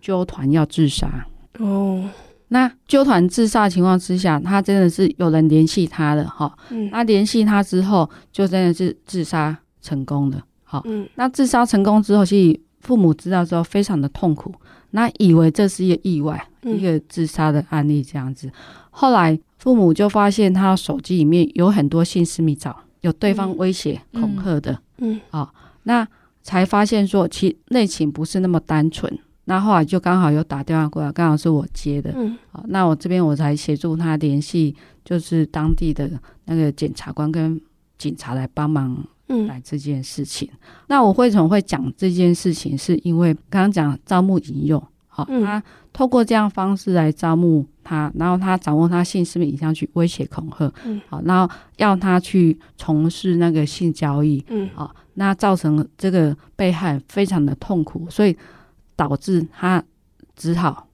揪团要自杀。哦，那揪团自杀情况之下，他真的是有人联系他的哈，嗯，那联系他之后就真的是自杀成功了，好，嗯，那自杀成功之后，其实父母知道之后非常的痛苦，那以为这是一个意外，一个自杀的案例这样子，后来父母就发现他手机里面有很多性私密照，有对方威胁恐吓的，嗯，好，那。才发现说，其内情不是那么单纯。那后来就刚好有打电话过来，刚好是我接的。嗯，好，那我这边我才协助他联系，就是当地的那个检察官跟警察来帮忙来这件事情。嗯、那我为什么会讲这件事情？是因为刚刚讲招募引诱，好，他透过这样方式来招募他，然后他掌握他性私密影像去威胁恐吓，嗯，好，然后要他去从事那个性交易，嗯，好。那造成这个被害非常的痛苦，所以导致他只好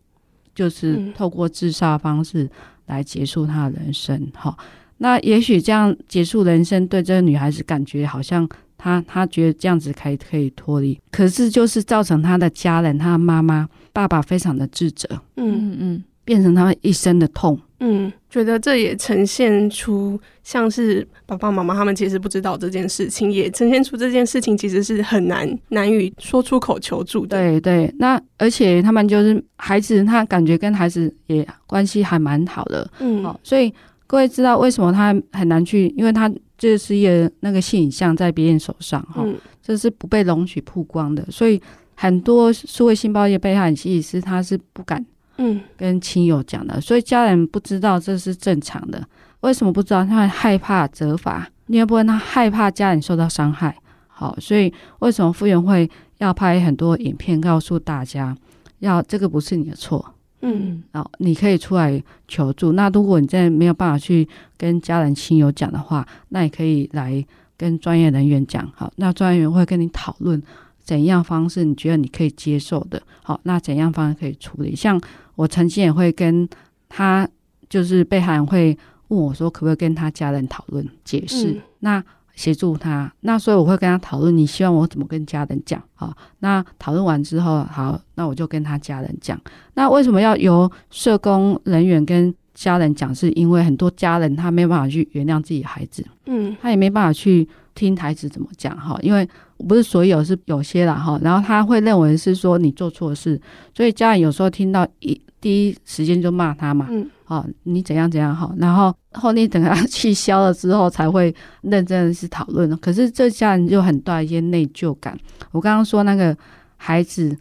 就是透过自杀方式来结束他的人生。好，那也许这样结束人生，对这个女孩子感觉好像她她觉得这样子可以可以脱离，可是就是造成他的家人，他的妈妈、爸爸非常的自责。嗯嗯嗯。变成他们一生的痛。嗯，觉得这也呈现出像是爸爸妈妈他们其实不知道这件事情，也呈现出这件事情其实是很难难以说出口求助的。对对，那而且他们就是孩子，他感觉跟孩子也关系还蛮好的。嗯，好，所以各位知道为什么他很难去，因为他这是一个那个性影像在别人手上，哈、嗯，这是不被容许曝光的，所以很多数位性暴力被害人其实是他是不敢。嗯，跟亲友讲的，所以家人不知道这是正常的。为什么不知道？他会害怕责罚，另外一部分他害怕家人受到伤害。好，所以为什么傅园会要拍很多影片，告诉大家，要这个不是你的错。嗯，好，你可以出来求助。那如果你真的没有办法去跟家人亲友讲的话，那也可以来跟专业人员讲。好，那专业人员会跟你讨论。怎样方式你觉得你可以接受的？好，那怎样方式可以处理？像我曾经也会跟他，就是被害人会问我说，可不可以跟他家人讨论解释？嗯、那协助他。那所以我会跟他讨论，你希望我怎么跟家人讲？好，那讨论完之后，好，那我就跟他家人讲。那为什么要由社工人员跟家人讲？是因为很多家人他没办法去原谅自己孩子，嗯，他也没办法去听孩子怎么讲哈，因为不是所有是有些啦哈，然后他会认为是说你做错事，所以家人有时候听到一。第一时间就骂他嘛，嗯，哦，你怎样怎样好，然后后面等他气消了之后，才会认真的去讨论。可是这下你就很大一些内疚感。我刚刚说那个孩子，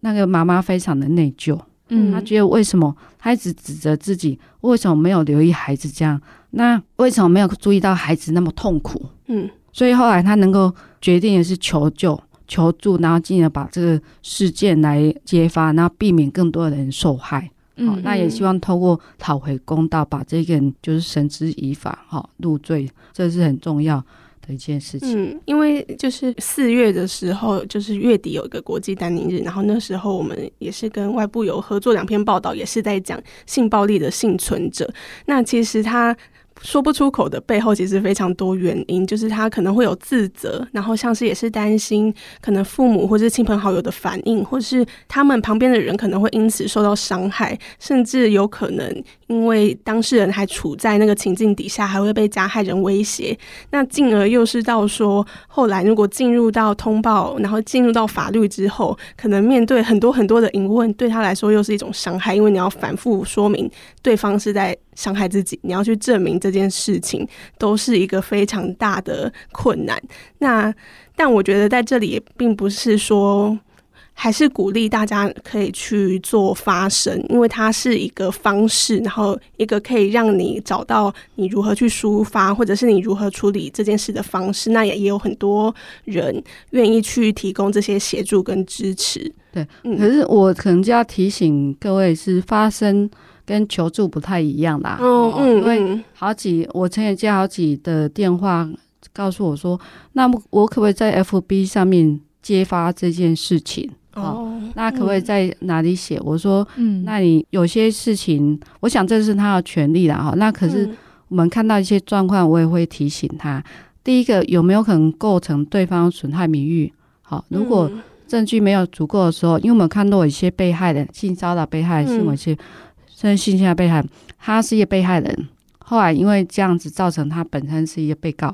那个妈妈非常的内疚，嗯，他觉得为什么她一直指责自己，为什么没有留意孩子这样？那为什么没有注意到孩子那么痛苦？嗯，所以后来他能够决定的是求救。求助，然后进而把这个事件来揭发，然后避免更多的人受害。那也希望透过讨回公道，把这个人就是绳之以法，哈，入罪，这是很重要的一件事情。嗯，因为就是四月的时候，就是月底有一个国际丹宁日，然后那时候我们也是跟外部有合作两篇报道，也是在讲性暴力的幸存者。那其实他。说不出口的背后，其实非常多原因，就是他可能会有自责，然后像是也是担心可能父母或是亲朋好友的反应，或是他们旁边的人可能会因此受到伤害，甚至有可能因为当事人还处在那个情境底下，还会被加害人威胁。那进而又是到说，后来如果进入到通报，然后进入到法律之后，可能面对很多很多的疑问，对他来说又是一种伤害，因为你要反复说明对方是在伤害自己，你要去证明这件事情都是一个非常大的困难。那但我觉得在这里也并不是说，还是鼓励大家可以去做发声，因为它是一个方式，然后一个可以让你找到你如何去抒发，或者是你如何处理这件事的方式。那也也有很多人愿意去提供这些协助跟支持。对，可是我可能就要提醒各位是发声。跟求助不太一样啦，嗯嗯，因为好几我曾经接好几的电话，告诉我说，那么我可不可以在 FB 上面揭发这件事情？哦，那可不可以在哪里写？我说，嗯，那你有些事情，我想这是他的权利啦，哈。那可是我们看到一些状况，我也会提醒他。第一个，有没有可能构成对方损害名誉？好，如果证据没有足够的时候，因为我们看到有一些被害人性骚扰被害人新闻些。真性侵害被害，他是一个被害人，后来因为这样子造成他本身是一个被告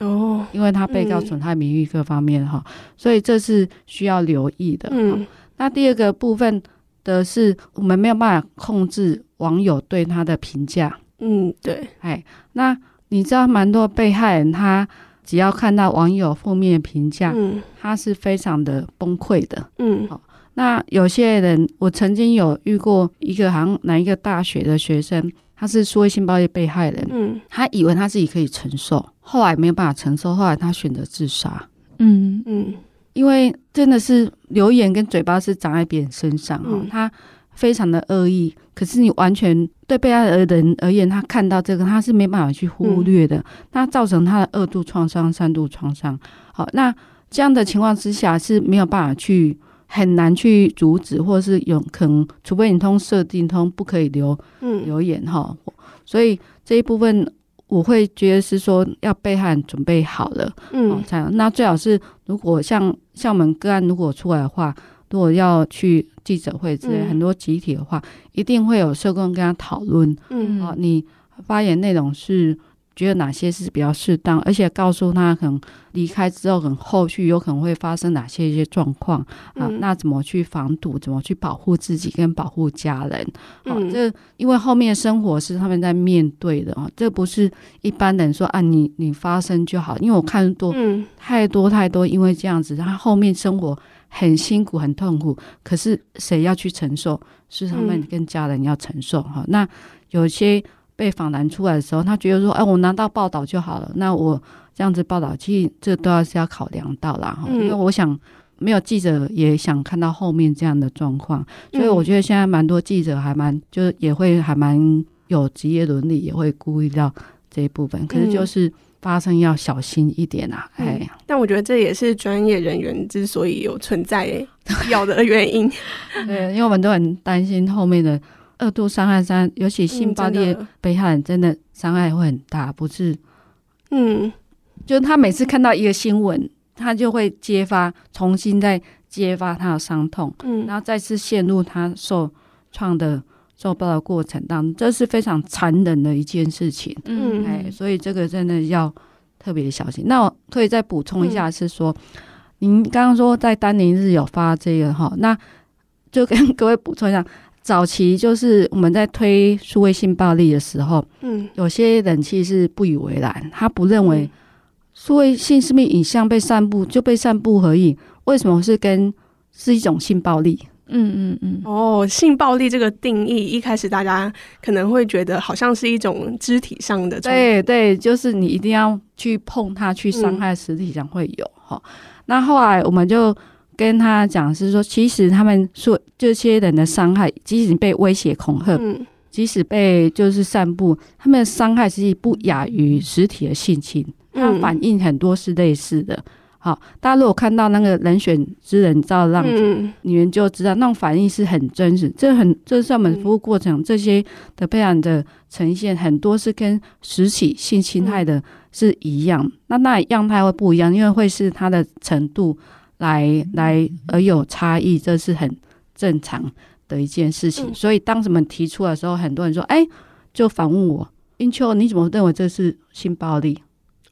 哦，因为他被告损害名誉各方面哈，所以这是需要留意的。嗯，那第二个部分的是我们没有办法控制网友对他的评价。嗯，对，哎，那你知道蛮多被害人他只要看到网友负面评价，嗯，他是非常的崩溃的。嗯，好。那有些人，我曾经有遇过一个好像哪一个大学的学生，他是说性暴力被害人，嗯，他以为他自己可以承受，后来没有办法承受，后来他选择自杀，嗯。嗯，因为真的是留言跟嘴巴是长在别人身上哈，嗯、他非常的恶意，可是你完全对被害的人而言，他看到这个他是没办法去忽略的，那、嗯、造成他的二度创伤、三度创伤，好，那这样的情况之下是没有办法去。很难去阻止，或者是有可能，除非你通设定通不可以留留言哈。嗯、所以这一部分我会觉得是说要被害人准备好了，嗯，才那最好是如果像像我们个案如果出来的话，如果要去记者会之类、嗯、很多集体的话，一定会有社工跟他讨论，嗯，哦，你发言内容是。觉得哪些是比较适当，而且告诉他可能离开之后，可能后续有可能会发生哪些一些状况啊？那怎么去防堵？怎么去保护自己跟保护家人？好、这因为后面生活是他们在面对的啊，这不是一般人说啊，你你发生就好。因为我看多、嗯、太多太多，因为这样子，他后面生活很辛苦很痛苦，可是谁要去承受？是他们跟家人要承受哈。那有些。被访谈出来的时候，他觉得说：“哎，我拿到报道就好了。那我这样子报道，其实这都要是要考量到啦。哈、嗯。因为我想，没有记者也想看到后面这样的状况，所以我觉得现在蛮多记者还蛮，就是也会还蛮有职业伦理，也会顾虑到这一部分。可是就是发生要小心一点啊！嗯、哎，但我觉得这也是专业人员之所以有存在 要的原因。对，因为我们都很担心后面的。二度伤害伤，尤其性暴力被害人真的伤害会很大，不是？嗯，就是他每次看到一个新闻，他就会揭发，重新再揭发他的伤痛，嗯，然后再次陷入他受创的受暴的过程当中，这是非常残忍的一件事情，嗯，哎，所以这个真的要特别小心。那我可以再补充一下，是说，嗯、您刚刚说在丹宁日有发这个哈，那就跟 各位补充一下。早期就是我们在推数位性暴力的时候，嗯，有些人其实是不以为然，他不认为数位性私密影像被散布就被散布而已，为什么是跟是一种性暴力？嗯嗯嗯。哦，性暴力这个定义，一开始大家可能会觉得好像是一种肢体上的，对对，就是你一定要去碰它，去伤害实体上会有哈、嗯。那后来我们就。跟他讲是说，其实他们说这些人的伤害，即使被威胁恐吓，嗯，即使被就是散布，他们的伤害其实不亚于实体的性侵，他反应很多是类似的。好，大家如果看到那个人选之人造浪子，你们就知道那种反应是很真实。这很，这是我们服务过程这些的培养的呈现，很多是跟实体性侵害的是一样。那那样态会不一样，因为会是它的程度。来来而有差异，这是很正常的一件事情。所以当什么提出的时候，很多人说：“哎，就反问我，英秋，你怎么认为这是性暴力？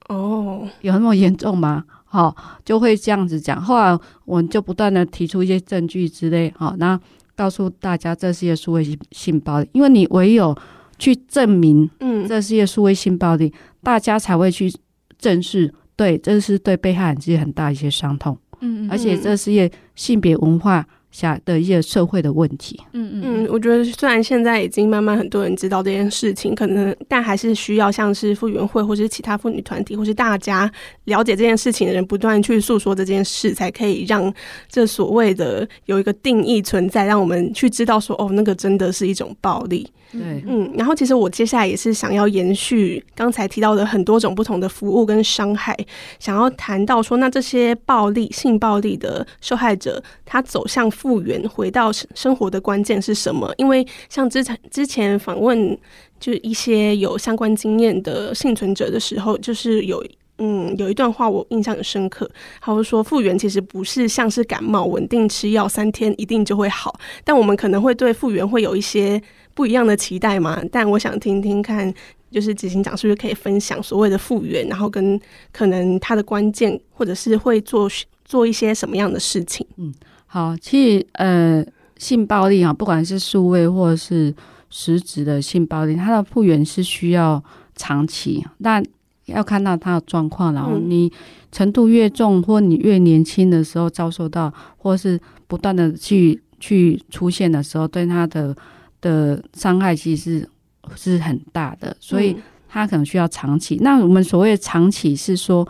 哦，有那么严重吗？”好，就会这样子讲。后来我们就不断的提出一些证据之类，好，那告诉大家这是一个数位性暴力，因为你唯有去证明，嗯，这是一个数位性暴力，大家才会去正视，对，这是对被害人自己很大一些伤痛。嗯，而且这是一个性别文化下的一些社会的问题。嗯嗯嗯，我觉得虽然现在已经慢慢很多人知道这件事情，可能但还是需要像是妇援会或是其他妇女团体，或是大家了解这件事情的人，不断去诉说这件事，才可以让这所谓的有一个定义存在，让我们去知道说，哦，那个真的是一种暴力。对，嗯，然后其实我接下来也是想要延续刚才提到的很多种不同的服务跟伤害，想要谈到说，那这些暴力、性暴力的受害者，他走向复原、回到生活的关键是什么？因为像之前之前访问，就一些有相关经验的幸存者的时候，就是有。嗯，有一段话我印象很深刻，他会说复原其实不是像是感冒，稳定吃药三天一定就会好，但我们可能会对复原会有一些不一样的期待嘛。但我想听听看，就是执行长是不是可以分享所谓的复原，然后跟可能他的关键，或者是会做做一些什么样的事情？嗯，好，其实呃，性暴力啊，不管是数位或者是实质的性暴力，它的复原是需要长期，但。要看到它的状况，然后你程度越重，或你越年轻的时候遭受到，或是不断的去去出现的时候，对他的的伤害其实是是很大的，所以他可能需要长期。那我们所谓的长期是说，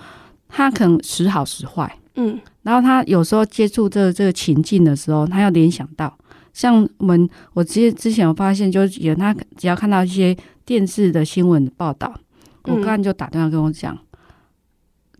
他可能时好时坏，嗯，然后他有时候接触这个这个情境的时候，他要联想到，像我们我之之前有发现，就是有他只要看到一些电视的新闻报道。我刚刚就打电话跟我讲，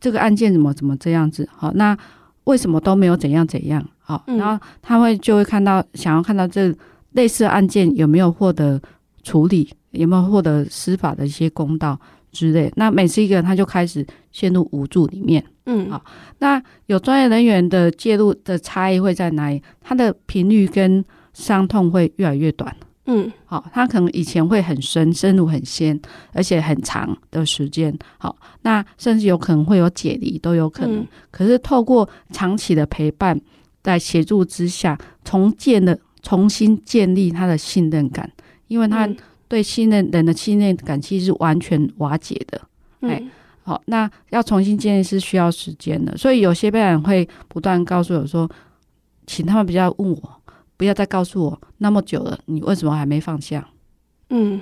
这个案件怎么怎么这样子？好，那为什么都没有怎样怎样？好，然后他会就会看到，想要看到这类似的案件有没有获得处理，有没有获得司法的一些公道之类。那每次一个人他就开始陷入无助里面。嗯，好，那有专业人员的介入的差异会在哪里？他的频率跟伤痛会越来越短。嗯，好，他可能以前会很深，深入很深，而且很长的时间。好，那甚至有可能会有解离，都有可能。嗯、可是透过长期的陪伴，在协助之下，重建的重新建立他的信任感，因为他对信任人的信任感其实是完全瓦解的。哎、嗯，好，那要重新建立是需要时间的，所以有些被害人会不断告诉我说，请他们不要问我。不要再告诉我那么久了，你为什么还没放下？嗯，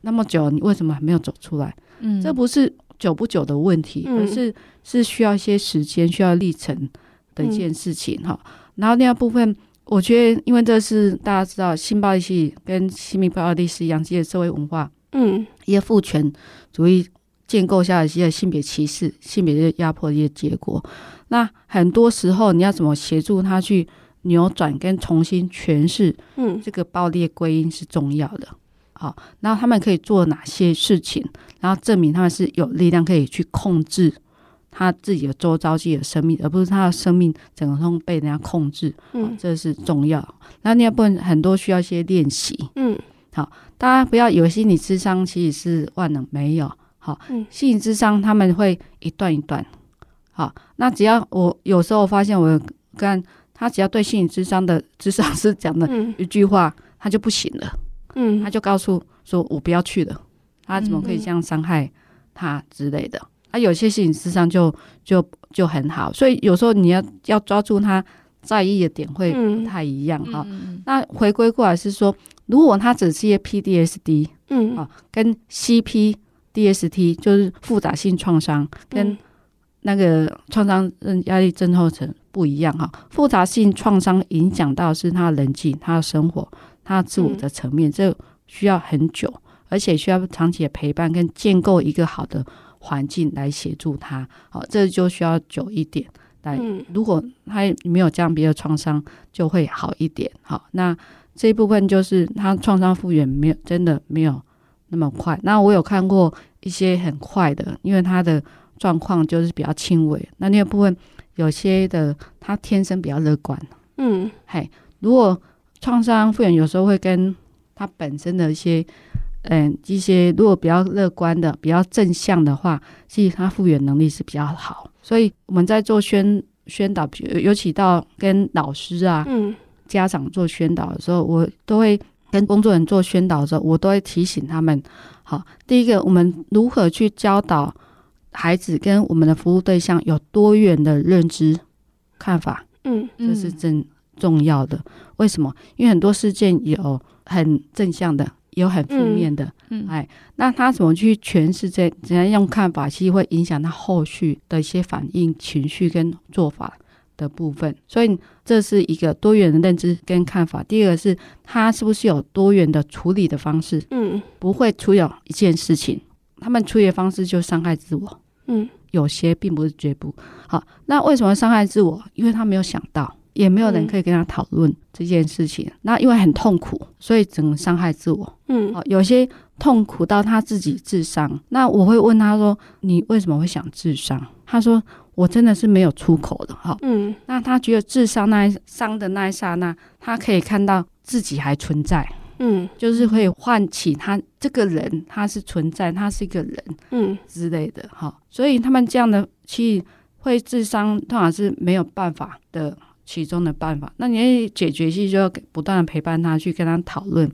那么久，你为什么还没有走出来？嗯，这不是久不久的问题，嗯、而是是需要一些时间、需要历程的一件事情哈、嗯。然后第二部分，我觉得，因为这是大家知道，性暴力系跟性别暴力是一样，这些社会文化，嗯，一些父权主义建构下的一些性别歧视、性别的压迫的一些结果。那很多时候，你要怎么协助他去？扭转跟重新诠释，嗯，这个暴力归因是重要的。好，然后他们可以做哪些事情，然后证明他们是有力量可以去控制他自己的周遭自己的生命，而不是他的生命整个都被人家控制。嗯，这是重要。那另外部分很多需要一些练习。嗯，好，大家不要以为心理智商其实是万能，没有。好，心理智商他们会一段一段。好，那只要我有时候发现我跟他只要对心理智商的智商师讲的一句话，他就不行了。嗯，他就告诉说我不要去了。他怎么可以这样伤害他之类的？啊，有些心理咨商就就就很好，所以有时候你要要抓住他在意的点会不太一样哈。那回归过来是说，如果他只是一些 PDSD，嗯啊，跟 CPDST 就是复杂性创伤跟那个创伤症压力症候群不一样哈。复杂性创伤影响到是他人际、他的生活、他自我的层面，这需要很久，而且需要长期的陪伴跟建构一个好的。环境来协助他，好，这就需要久一点来。如果他没有这样别的创伤，就会好一点。好，那这一部分就是他创伤复原没有真的没有那么快。那我有看过一些很快的，因为他的状况就是比较轻微。那那个部分有些的他天生比较乐观，嗯，嘿，如果创伤复原有时候会跟他本身的一些。嗯，一些如果比较乐观的、比较正向的话，其实他复原能力是比较好。所以我们在做宣宣导，尤其到跟老师啊、嗯、家长做宣导的时候，我都会跟工作人员做宣导的时候，我都会提醒他们：好，第一个，我们如何去教导孩子跟我们的服务对象有多元的认知看法？嗯，这是真重要的。为什么？因为很多事件有很正向的。有很负面的，嗯，哎，那他怎么去诠释这怎样用看法，其实会影响他后续的一些反应、情绪跟做法的部分。所以这是一个多元的认知跟看法。第二个是他是不是有多元的处理的方式？嗯，不会出有一件事情，他们处理的方式就伤害自我。嗯，有些并不是绝不好。那为什么伤害自我？因为他没有想到。也没有人可以跟他讨论这件事情。嗯、那因为很痛苦，所以只能伤害自我。嗯，有些痛苦到他自己自伤。那我会问他说：“你为什么会想自伤？”他说：“我真的是没有出口的。”哈，嗯。那他觉得自伤那一伤的那一刹那，他可以看到自己还存在。嗯，就是会唤起他这个人，他是存在，他是一个人，嗯之类的。哈，所以他们这样的去会智商，通常是没有办法的。其中的办法，那你解决其实就要不断的陪伴他，去跟他讨论，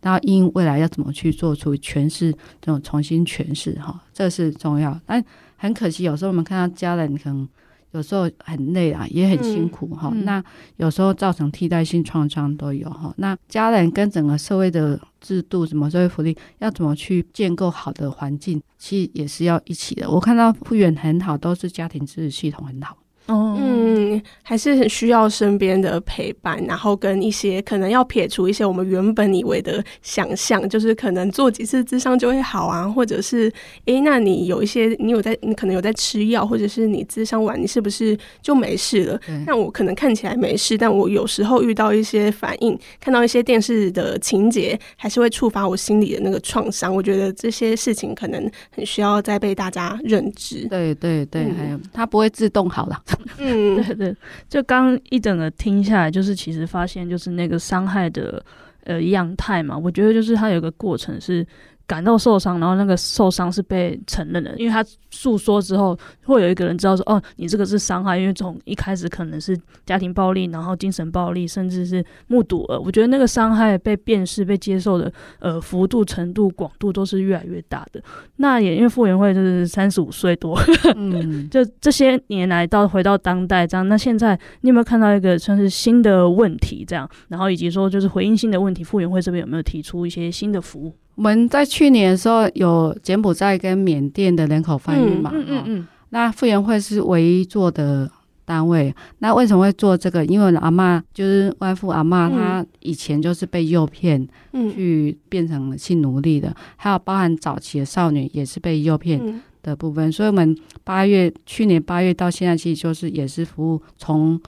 然后因未来要怎么去做出诠释，这种重新诠释哈，这是重要。但很可惜，有时候我们看到家人可能有时候很累啊，也很辛苦哈。嗯、那有时候造成替代性创伤都有哈。那家人跟整个社会的制度，什么社会福利，要怎么去建构好的环境，其实也是要一起的。我看到复原很好，都是家庭支持系统很好。哦，嗯，还是很需要身边的陪伴，然后跟一些可能要撇除一些我们原本以为的想象，就是可能做几次智商就会好啊，或者是，诶、欸，那你有一些你有在，你可能有在吃药，或者是你智商完你是不是就没事了？那我可能看起来没事，但我有时候遇到一些反应，看到一些电视的情节，还是会触发我心里的那个创伤。我觉得这些事情可能很需要再被大家认知。对对对，嗯、还有它不会自动好了。嗯，对对，就刚一整个听下来，就是其实发现就是那个伤害的呃样态嘛，我觉得就是它有个过程是。感到受伤，然后那个受伤是被承认的，因为他诉说之后，会有一个人知道说，哦，你这个是伤害，因为从一开始可能是家庭暴力，然后精神暴力，甚至是目睹了。我觉得那个伤害被辨识、被接受的，呃，幅度、程度、广度都是越来越大的。那也因为傅园慧就是三十五岁多，嗯，就这些年来到回到当代这样。那现在你有没有看到一个算是新的问题这样？然后以及说就是回应新的问题，傅园慧这边有没有提出一些新的服务？我们在去年的时候有柬埔寨跟缅甸的人口贩运嘛，嗯嗯嗯，那傅园会是唯一做的单位。那为什么会做这个？因为阿嬷就是外父阿嬷，她以前就是被诱骗，去变成性奴隶的，还有包含早期的少女也是被诱骗的部分。所以，我们八月去年八月到现在，其实就是也是服务从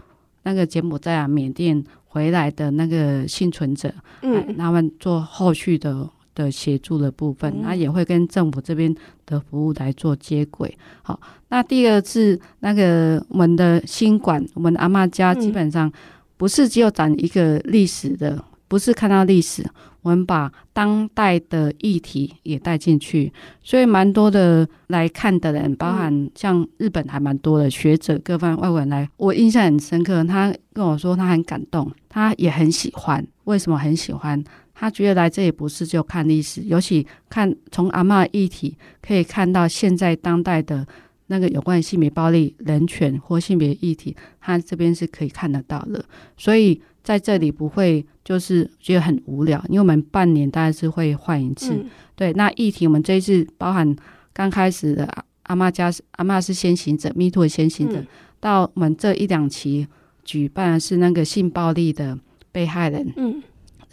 那个柬埔寨啊、缅甸回来的那个幸存者，嗯，他们做后续的。的协助的部分，那、嗯、也会跟政府这边的服务来做接轨。好，那第二是那个我们的新馆，我们的阿妈家基本上不是只有展一个历史的，嗯、不是看到历史。我们把当代的议题也带进去，所以蛮多的来看的人，包含像日本还蛮多的学者、各方外国人来，我印象很深刻。他跟我说他很感动，他也很喜欢。为什么很喜欢？他觉得来这里不是就看历史，尤其看从阿嬷议题可以看到现在当代的那个有关性别暴力、人权或性别议题，他这边是可以看得到的。所以。在这里不会就是觉得很无聊，因为我们半年大概是会换一次。嗯、对，那议题我们这一次包含刚开始的阿嬷家，阿嬷是先行者，Me Too 的先行者，嗯、到我们这一两期举办的是那个性暴力的被害人，嗯，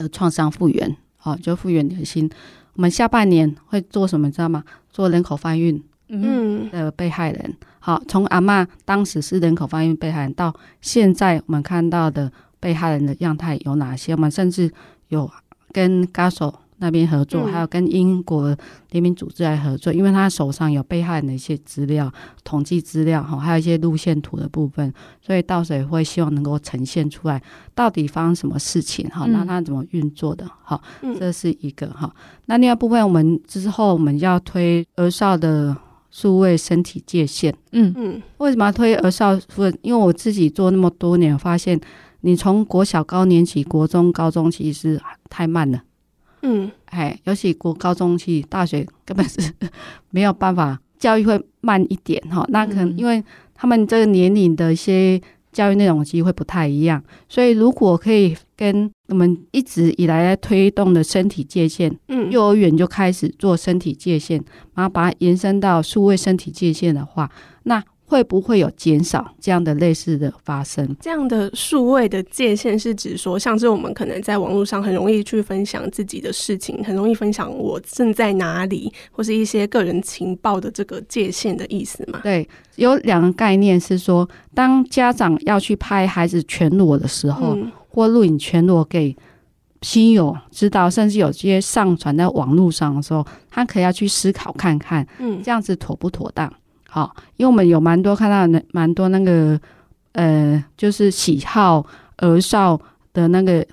的创伤复原，好、哦，就复原你的心。我们下半年会做什么，你知道吗？做人口贩运，嗯，的被害人。好，从阿嬷当时是人口贩运被害人，到现在我们看到的。被害人的样态有哪些？我们甚至有跟 GASO 那边合作，嗯、还有跟英国联名组织来合作，因为他手上有被害人的一些资料、统计资料哈，还有一些路线图的部分，所以到时候也会希望能够呈现出来，到底发生什么事情哈，那他怎么运作的哈，这是一个哈。那另外部分，我们之后我们要推儿少的数位身体界限，嗯嗯，为什么要推儿少？因为我自己做那么多年，发现。你从国小高年级、国中、高中其实太慢了，嗯，哎，尤其国高中期、大学根本是没有办法，教育会慢一点哈。那可能因为他们这个年龄的一些教育内容机会不太一样，所以如果可以跟我们一直以来在推动的身体界限，嗯，幼儿园就开始做身体界限，然后把它延伸到数位身体界限的话，那。会不会有减少这样的类似的发生？这样的数位的界限是指说，像是我们可能在网络上很容易去分享自己的事情，很容易分享我正在哪里，或是一些个人情报的这个界限的意思吗？对，有两个概念是说，当家长要去拍孩子全裸的时候，嗯、或录影全裸给亲友知道，甚至有些上传在网络上的时候，他可以要去思考看看，嗯，这样子妥不妥当？好，因为我们有蛮多看到那蛮多那个呃，就是喜好儿少的那个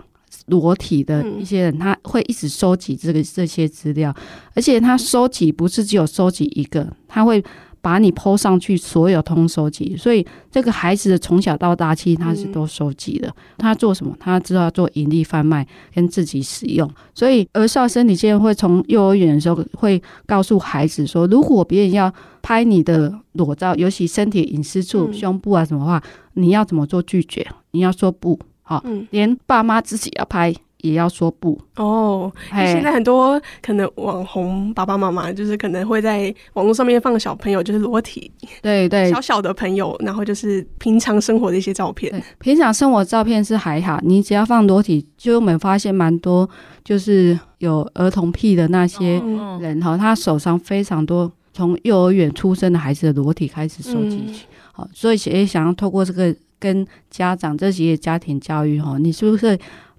裸体的一些人，他会一直收集这个这些资料，而且他收集不是只有收集一个，他会。把你 po 上去，所有通收集，所以这个孩子的从小到大，其实他是都收集的。他做什么？他知道做盈利贩卖跟自己使用。所以儿少身体界限会从幼儿园的时候会告诉孩子说，如果别人要拍你的裸照，尤其身体隐私处、胸部啊什么话，你要怎么做拒绝？你要说不好，连爸妈自己要拍。也要说不哦。现在很多可能网红爸爸妈妈就是可能会在网络上面放小朋友就是裸体，对对，小小的朋友，然后就是平常生活的一些照片。平常生活照片是还好，你只要放裸体，就我们发现蛮多，就是有儿童癖的那些人哈，他手上非常多从幼儿园出生的孩子的裸体开始收集，好，所以也想要透过这个跟家长这些家庭教育哈，你是不是？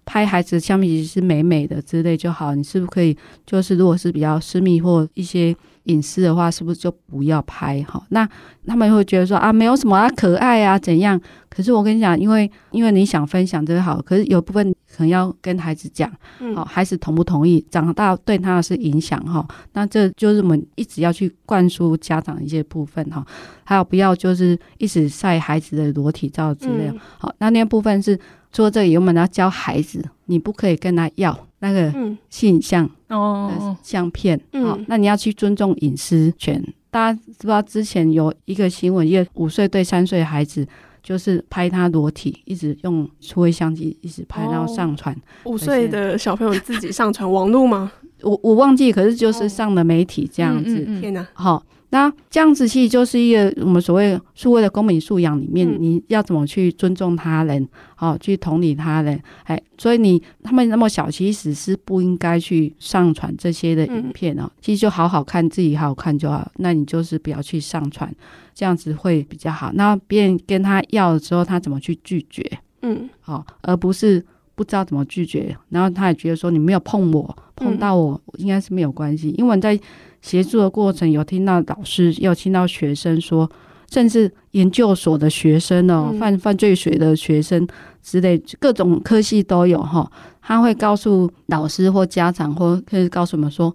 拍孩子相比是美美的之类就好，你是不是可以就是如果是比较私密或一些隐私的话，是不是就不要拍哈？那他们会觉得说啊，没有什么啊，可爱啊怎样？可是我跟你讲，因为因为你想分享这个好，可是有部分可能要跟孩子讲，好，孩子同不同意？长大对他的是影响哈。那这就是我们一直要去灌输家长一些部分哈，还有不要就是一直晒孩子的裸体照之类。好，那那部分是。做这个，我们要教孩子，你不可以跟他要那个性影像哦相片，好，那你要去尊重隐私权。大家知不知道之前有一个新闻，一个五岁对三岁孩子，就是拍他裸体，一直用数位相机一直拍，然后上传。五岁的小朋友自己上传网络吗？我我忘记，可是就是上了媒体这样子。天哪，好。那这样子其实就是一个我们所谓数位的公民素养里面，你要怎么去尊重他人，好、去同理他人，哎，所以你他们那么小，其实是不应该去上传这些的影片哦。嗯、其实就好好看自己好好看就好，那你就是不要去上传，这样子会比较好。那别人跟他要的时候，他怎么去拒绝？嗯，好、哦，而不是。不知道怎么拒绝，然后他也觉得说你没有碰我，碰到我应该是没有关系，因为在协助的过程有听到老师，有听到学生说，甚至研究所的学生哦，犯犯罪学的学生之类，各种科系都有哈，他会告诉老师或家长，或可以告诉我们说，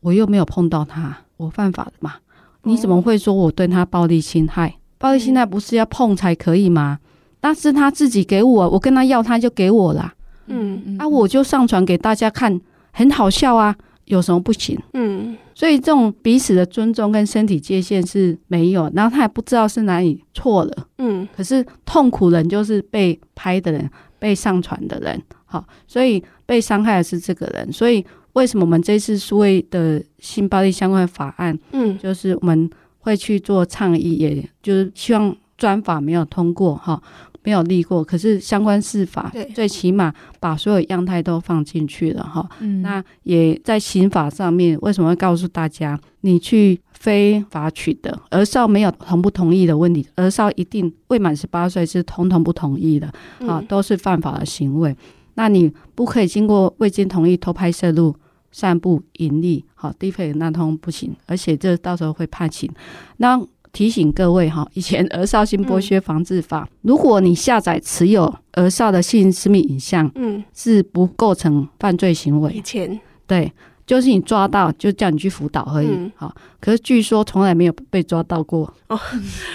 我又没有碰到他，我犯法了嘛？你怎么会说我对他暴力侵害？暴力侵害不是要碰才可以吗？那是他自己给我，我跟他要，他就给我了。嗯嗯，啊，我就上传给大家看，很好笑啊，有什么不行？嗯，所以这种彼此的尊重跟身体界限是没有，然后他也不知道是哪里错了。嗯，可是痛苦人就是被拍的人，被上传的人。好，所以被伤害的是这个人。所以为什么我们这次数位的性暴力相关法案，嗯，就是我们会去做倡议，也就是希望专法没有通过哈。没有立过，可是相关司法最起码把所有样态都放进去了哈。嗯，那也在刑法上面，为什么会告诉大家，你去非法取得儿少没有同不同意的问题，儿少一定未满十八岁是统统不同意的啊，都是犯法的行为。那你不可以经过未经同意偷拍摄录、散布、盈利，好低配那通不行，而且这到时候会判刑。那提醒各位哈，以前儿少性剥削防治法，嗯、如果你下载持有儿少的性私密影像，嗯，是不构成犯罪行为。以前对，就是你抓到就叫你去辅导而已。好、嗯，可是据说从来没有被抓到过。哦，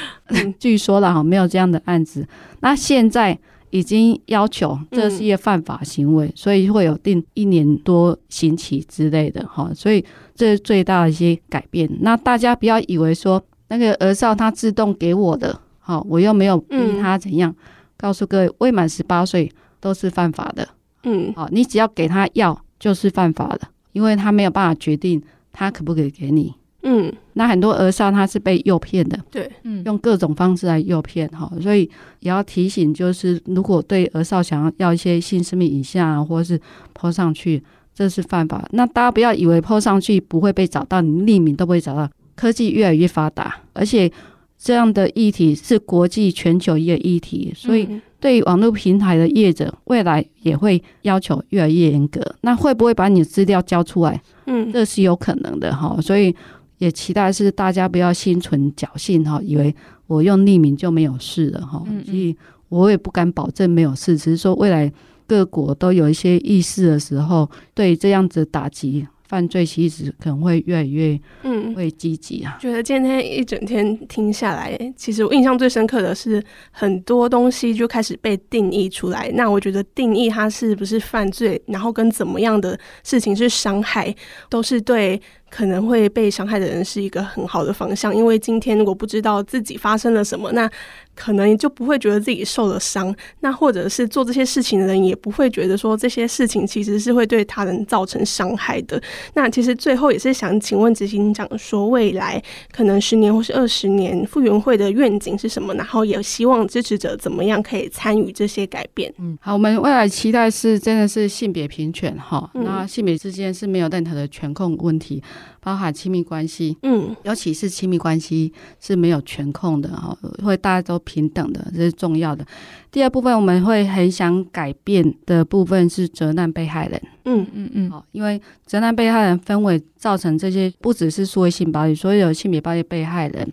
据说了哈，没有这样的案子。那现在已经要求这是一个犯法行为，嗯、所以会有定一年多刑期之类的哈。所以这是最大的一些改变。那大家不要以为说。那个儿少他自动给我的，好，我又没有逼他怎样。告诉各位，未满十八岁都是犯法的。嗯，好，你只要给他要就是犯法的，因为他没有办法决定他可不可以给你。嗯，那很多儿少他是被诱骗的，对，嗯，用各种方式来诱骗哈，所以也要提醒，就是如果对儿少想要要一些性生命影像啊，或者是 po 上去，这是犯法。那大家不要以为 po 上去不会被找到，你匿名都不会找到。科技越来越发达，而且这样的议题是国际全球一个议题，所以对网络平台的业者，未来也会要求越来越严格。那会不会把你的资料交出来？嗯，这是有可能的哈。所以也期待是大家不要心存侥幸哈，以为我用匿名就没有事了哈。所以我也不敢保证没有事，只是说未来各国都有一些意识的时候，对这样子打击。犯罪其实可能会越来越嗯会积极啊。觉得今天一整天听下来，其实我印象最深刻的是很多东西就开始被定义出来。那我觉得定义它是不是犯罪，然后跟怎么样的事情是伤害，都是对。可能会被伤害的人是一个很好的方向，因为今天如果不知道自己发生了什么，那可能就不会觉得自己受了伤。那或者是做这些事情的人也不会觉得说这些事情其实是会对他人造成伤害的。那其实最后也是想请问执行长说，未来可能十年或是二十年，傅园会的愿景是什么？然后也希望支持者怎么样可以参与这些改变？嗯，好，我们未来期待是真的是性别平权哈，那性别之间是没有任何的权控问题。包含亲密关系，嗯，尤其是亲密关系是没有权控的哈，会大家都平等的，这是重要的。第二部分我们会很想改变的部分是责难被害人，嗯嗯嗯，好，因为责难被害人分为造成这些不只是数位性暴力，所有性别暴力被害人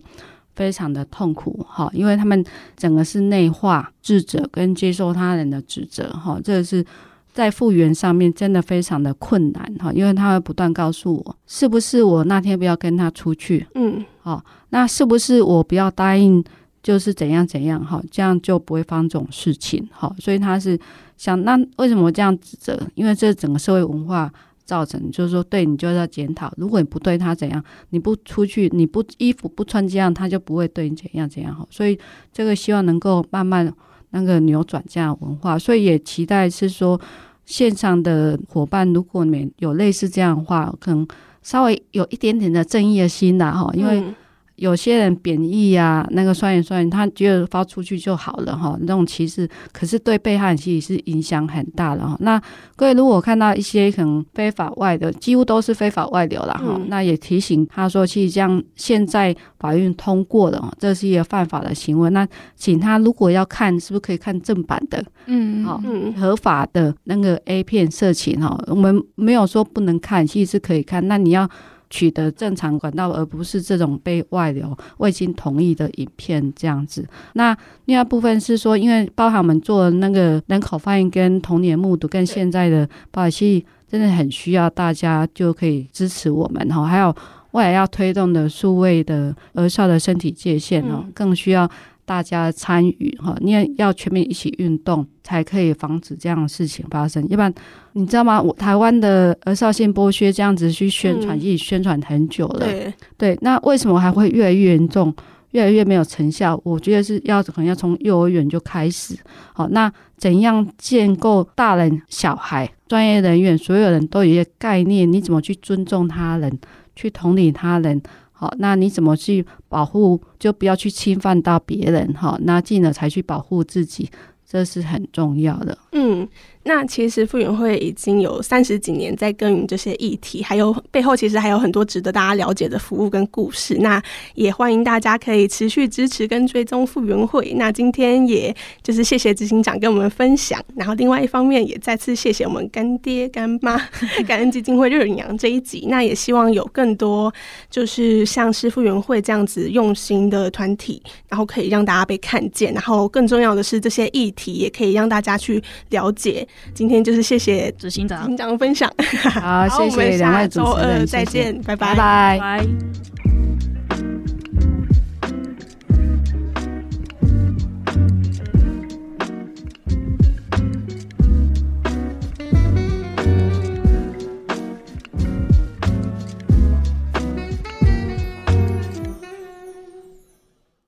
非常的痛苦哈，因为他们整个是内化智者跟接受他人的指责哈，这个是。在复原上面真的非常的困难哈，因为他会不断告诉我，是不是我那天不要跟他出去，嗯，好，那是不是我不要答应，就是怎样怎样哈，这样就不会发生这种事情哈，所以他是想，那为什么这样指责？因为这整个社会文化造成，就是说对你就要检讨，如果你不对他怎样，你不出去，你不衣服不穿这样，他就不会对你怎样怎样哈，所以这个希望能够慢慢。那个扭转这样文化，所以也期待是说，线上的伙伴，如果你们有类似这样的话，可能稍微有一点点的正义的心啦哈，因为有些人贬义啊，那个酸言酸语，他觉得发出去就好了哈，那种歧视，可是对被害人其实是影响很大的哈。那各位如果看到一些可能非法外的，几乎都是非法外流了哈，嗯、那也提醒他说，其实这样现在法院通过了，这是一个犯法的行为。那请他如果要看，是不是可以看正版的？嗯，好，合法的那个 A 片色情哈，我们没有说不能看，其实是可以看。那你要。取得正常管道，而不是这种被外流未经同意的影片这样子。那另外部分是说，因为包含我们做那个人口贩运跟童年目睹，跟现在的保险系真的很需要大家就可以支持我们哈。还有未来要推动的数位的儿少的身体界限哦，更需要。大家参与哈，你也要全面一起运动，才可以防止这样的事情发生。要不然，你知道吗？我台湾的儿少性剥削这样子去宣传，已经宣传很久了。对，对，那为什么还会越来越严重，越来越没有成效？我觉得是要可能要从幼儿园就开始。好，那怎样建构大人、小孩、专业人员，所有人都有一个概念？你怎么去尊重他人，去同理他人？好，那你怎么去保护？就不要去侵犯到别人，哈，那进而才去保护自己，这是很重要的。嗯。那其实妇援会已经有三十几年在耕耘这些议题，还有背后其实还有很多值得大家了解的服务跟故事。那也欢迎大家可以持续支持跟追踪妇援会。那今天也就是谢谢执行长跟我们分享，然后另外一方面也再次谢谢我们干爹干妈 感恩基金会热领羊这一集。那也希望有更多就是像是妇援会这样子用心的团体，然后可以让大家被看见，然后更重要的是这些议题也可以让大家去了解。今天就是谢谢执行长，执行长的分享。好，谢谢两位主持人，周二再见，拜拜，拜拜。